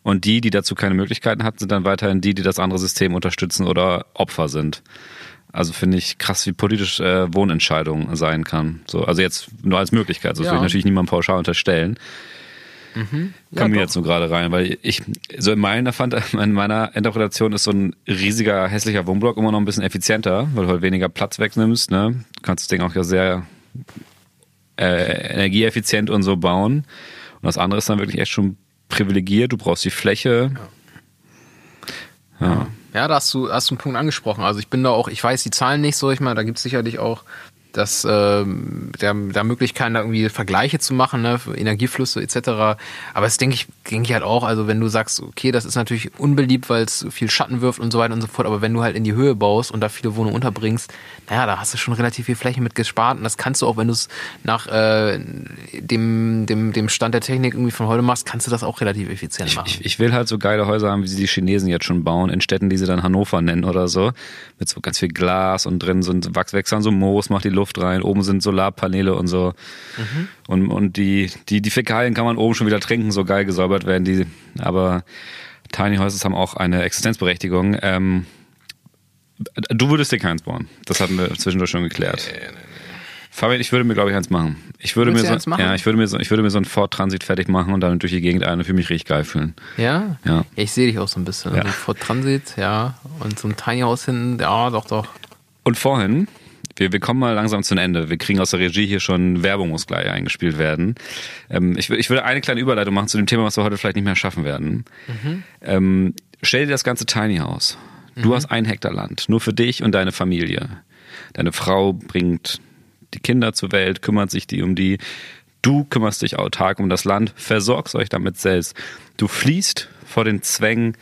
Und die, die dazu keine Möglichkeiten hatten, sind dann weiterhin die, die das andere System unterstützen oder Opfer sind. Also finde ich krass, wie politisch äh, Wohnentscheidung sein kann. So, also jetzt nur als Möglichkeit. Das ja. will ich natürlich niemandem pauschal unterstellen. Mhm. Ja, Kommen wir jetzt so gerade rein, weil ich, so in meiner, in meiner Interpretation ist so ein riesiger, hässlicher Wohnblock immer noch ein bisschen effizienter, weil du halt weniger Platz wegnimmst. Ne? Du kannst das Ding auch ja sehr äh, energieeffizient und so bauen. Und das andere ist dann wirklich echt schon privilegiert. Du brauchst die Fläche. Ja. ja. Ja, da hast du, hast du einen Punkt angesprochen. Also ich bin da auch, ich weiß die Zahlen nicht so, ich meine, da gibt es sicherlich auch dass äh, der, der Möglichkeiten, da irgendwie Vergleiche zu machen, ne, Energieflüsse etc. Aber das denke ich, denke ich halt auch, also wenn du sagst, okay, das ist natürlich unbeliebt, weil es viel Schatten wirft und so weiter und so fort, aber wenn du halt in die Höhe baust und da viele Wohnungen unterbringst, naja, da hast du schon relativ viel Fläche mit gespart und das kannst du auch, wenn du es nach äh, dem, dem, dem Stand der Technik irgendwie von heute machst, kannst du das auch relativ effizient machen. Ich, ich, ich will halt so geile Häuser haben, wie sie die Chinesen jetzt schon bauen, in Städten, die sie dann Hannover nennen oder so, mit so ganz viel Glas und drin sind Wachswechseln, so Moos, macht die Luft rein, oben sind Solarpaneele und so. Mhm. Und, und die, die, die Fäkalien kann man oben schon wieder trinken, so geil gesäubert werden die. Aber Tiny Houses haben auch eine Existenzberechtigung. Ähm, du würdest dir keins bauen. Das hatten wir zwischendurch schon geklärt. Nee, nee, nee. Fabian, ich würde mir, glaube ich, eins machen. Ich würde mir so, eins machen? ja, ich würde mir so, ich würde mir so einen Ford Transit fertig machen und dann durch die Gegend ein und für mich richtig geil fühlen. Ja? Ja. ja ich sehe dich auch so ein bisschen. Ja. Also Ford Transit, ja. Und so ein Tiny House hinten, ja, doch, doch. Und vorhin, wir, wir kommen mal langsam zum Ende. Wir kriegen aus der Regie hier schon Werbung muss gleich eingespielt werden. Ähm, ich, ich würde eine kleine Überleitung machen zu dem Thema, was wir heute vielleicht nicht mehr schaffen werden. Mhm. Ähm, stell dir das ganze Tiny House. Du mhm. hast ein Hektar Land, nur für dich und deine Familie. Deine Frau bringt die Kinder zur Welt, kümmert sich die um die. Du kümmerst dich autark um das Land, versorgst euch damit selbst. Du fließt vor den Zwängen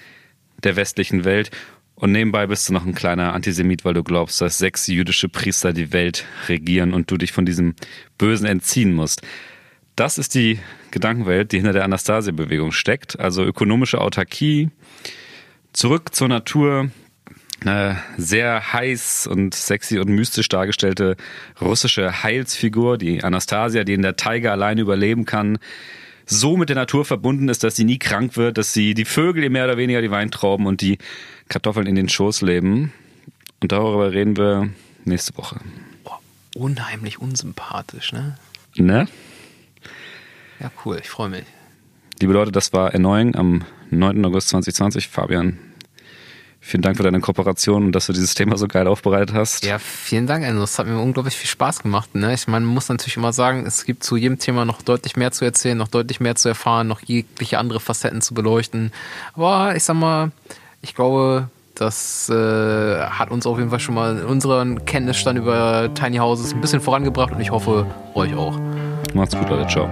der westlichen Welt und nebenbei bist du noch ein kleiner Antisemit, weil du glaubst, dass sechs jüdische Priester die Welt regieren und du dich von diesem Bösen entziehen musst. Das ist die Gedankenwelt, die hinter der Anastasia-Bewegung steckt. Also ökonomische Autarkie, zurück zur Natur, eine sehr heiß und sexy und mystisch dargestellte russische Heilsfigur, die Anastasia, die in der Taiga allein überleben kann, so mit der Natur verbunden ist, dass sie nie krank wird, dass sie die Vögel ihr mehr oder weniger die Weintrauben und die Kartoffeln in den Schoß leben. Und darüber reden wir nächste Woche. Boah, unheimlich unsympathisch, ne? Ne? Ja, cool, ich freue mich. Liebe Leute, das war Erneuing am 9. August 2020. Fabian, Vielen Dank für deine Kooperation und dass du dieses Thema so geil aufbereitet hast. Ja, vielen Dank, Enzo. Es hat mir unglaublich viel Spaß gemacht. Ne? Ich meine, man muss natürlich immer sagen, es gibt zu jedem Thema noch deutlich mehr zu erzählen, noch deutlich mehr zu erfahren, noch jegliche andere Facetten zu beleuchten. Aber ich sag mal, ich glaube, das äh, hat uns auf jeden Fall schon mal unseren Kenntnisstand über Tiny Houses ein bisschen vorangebracht und ich hoffe, euch auch. Macht's gut, Leute. Ciao.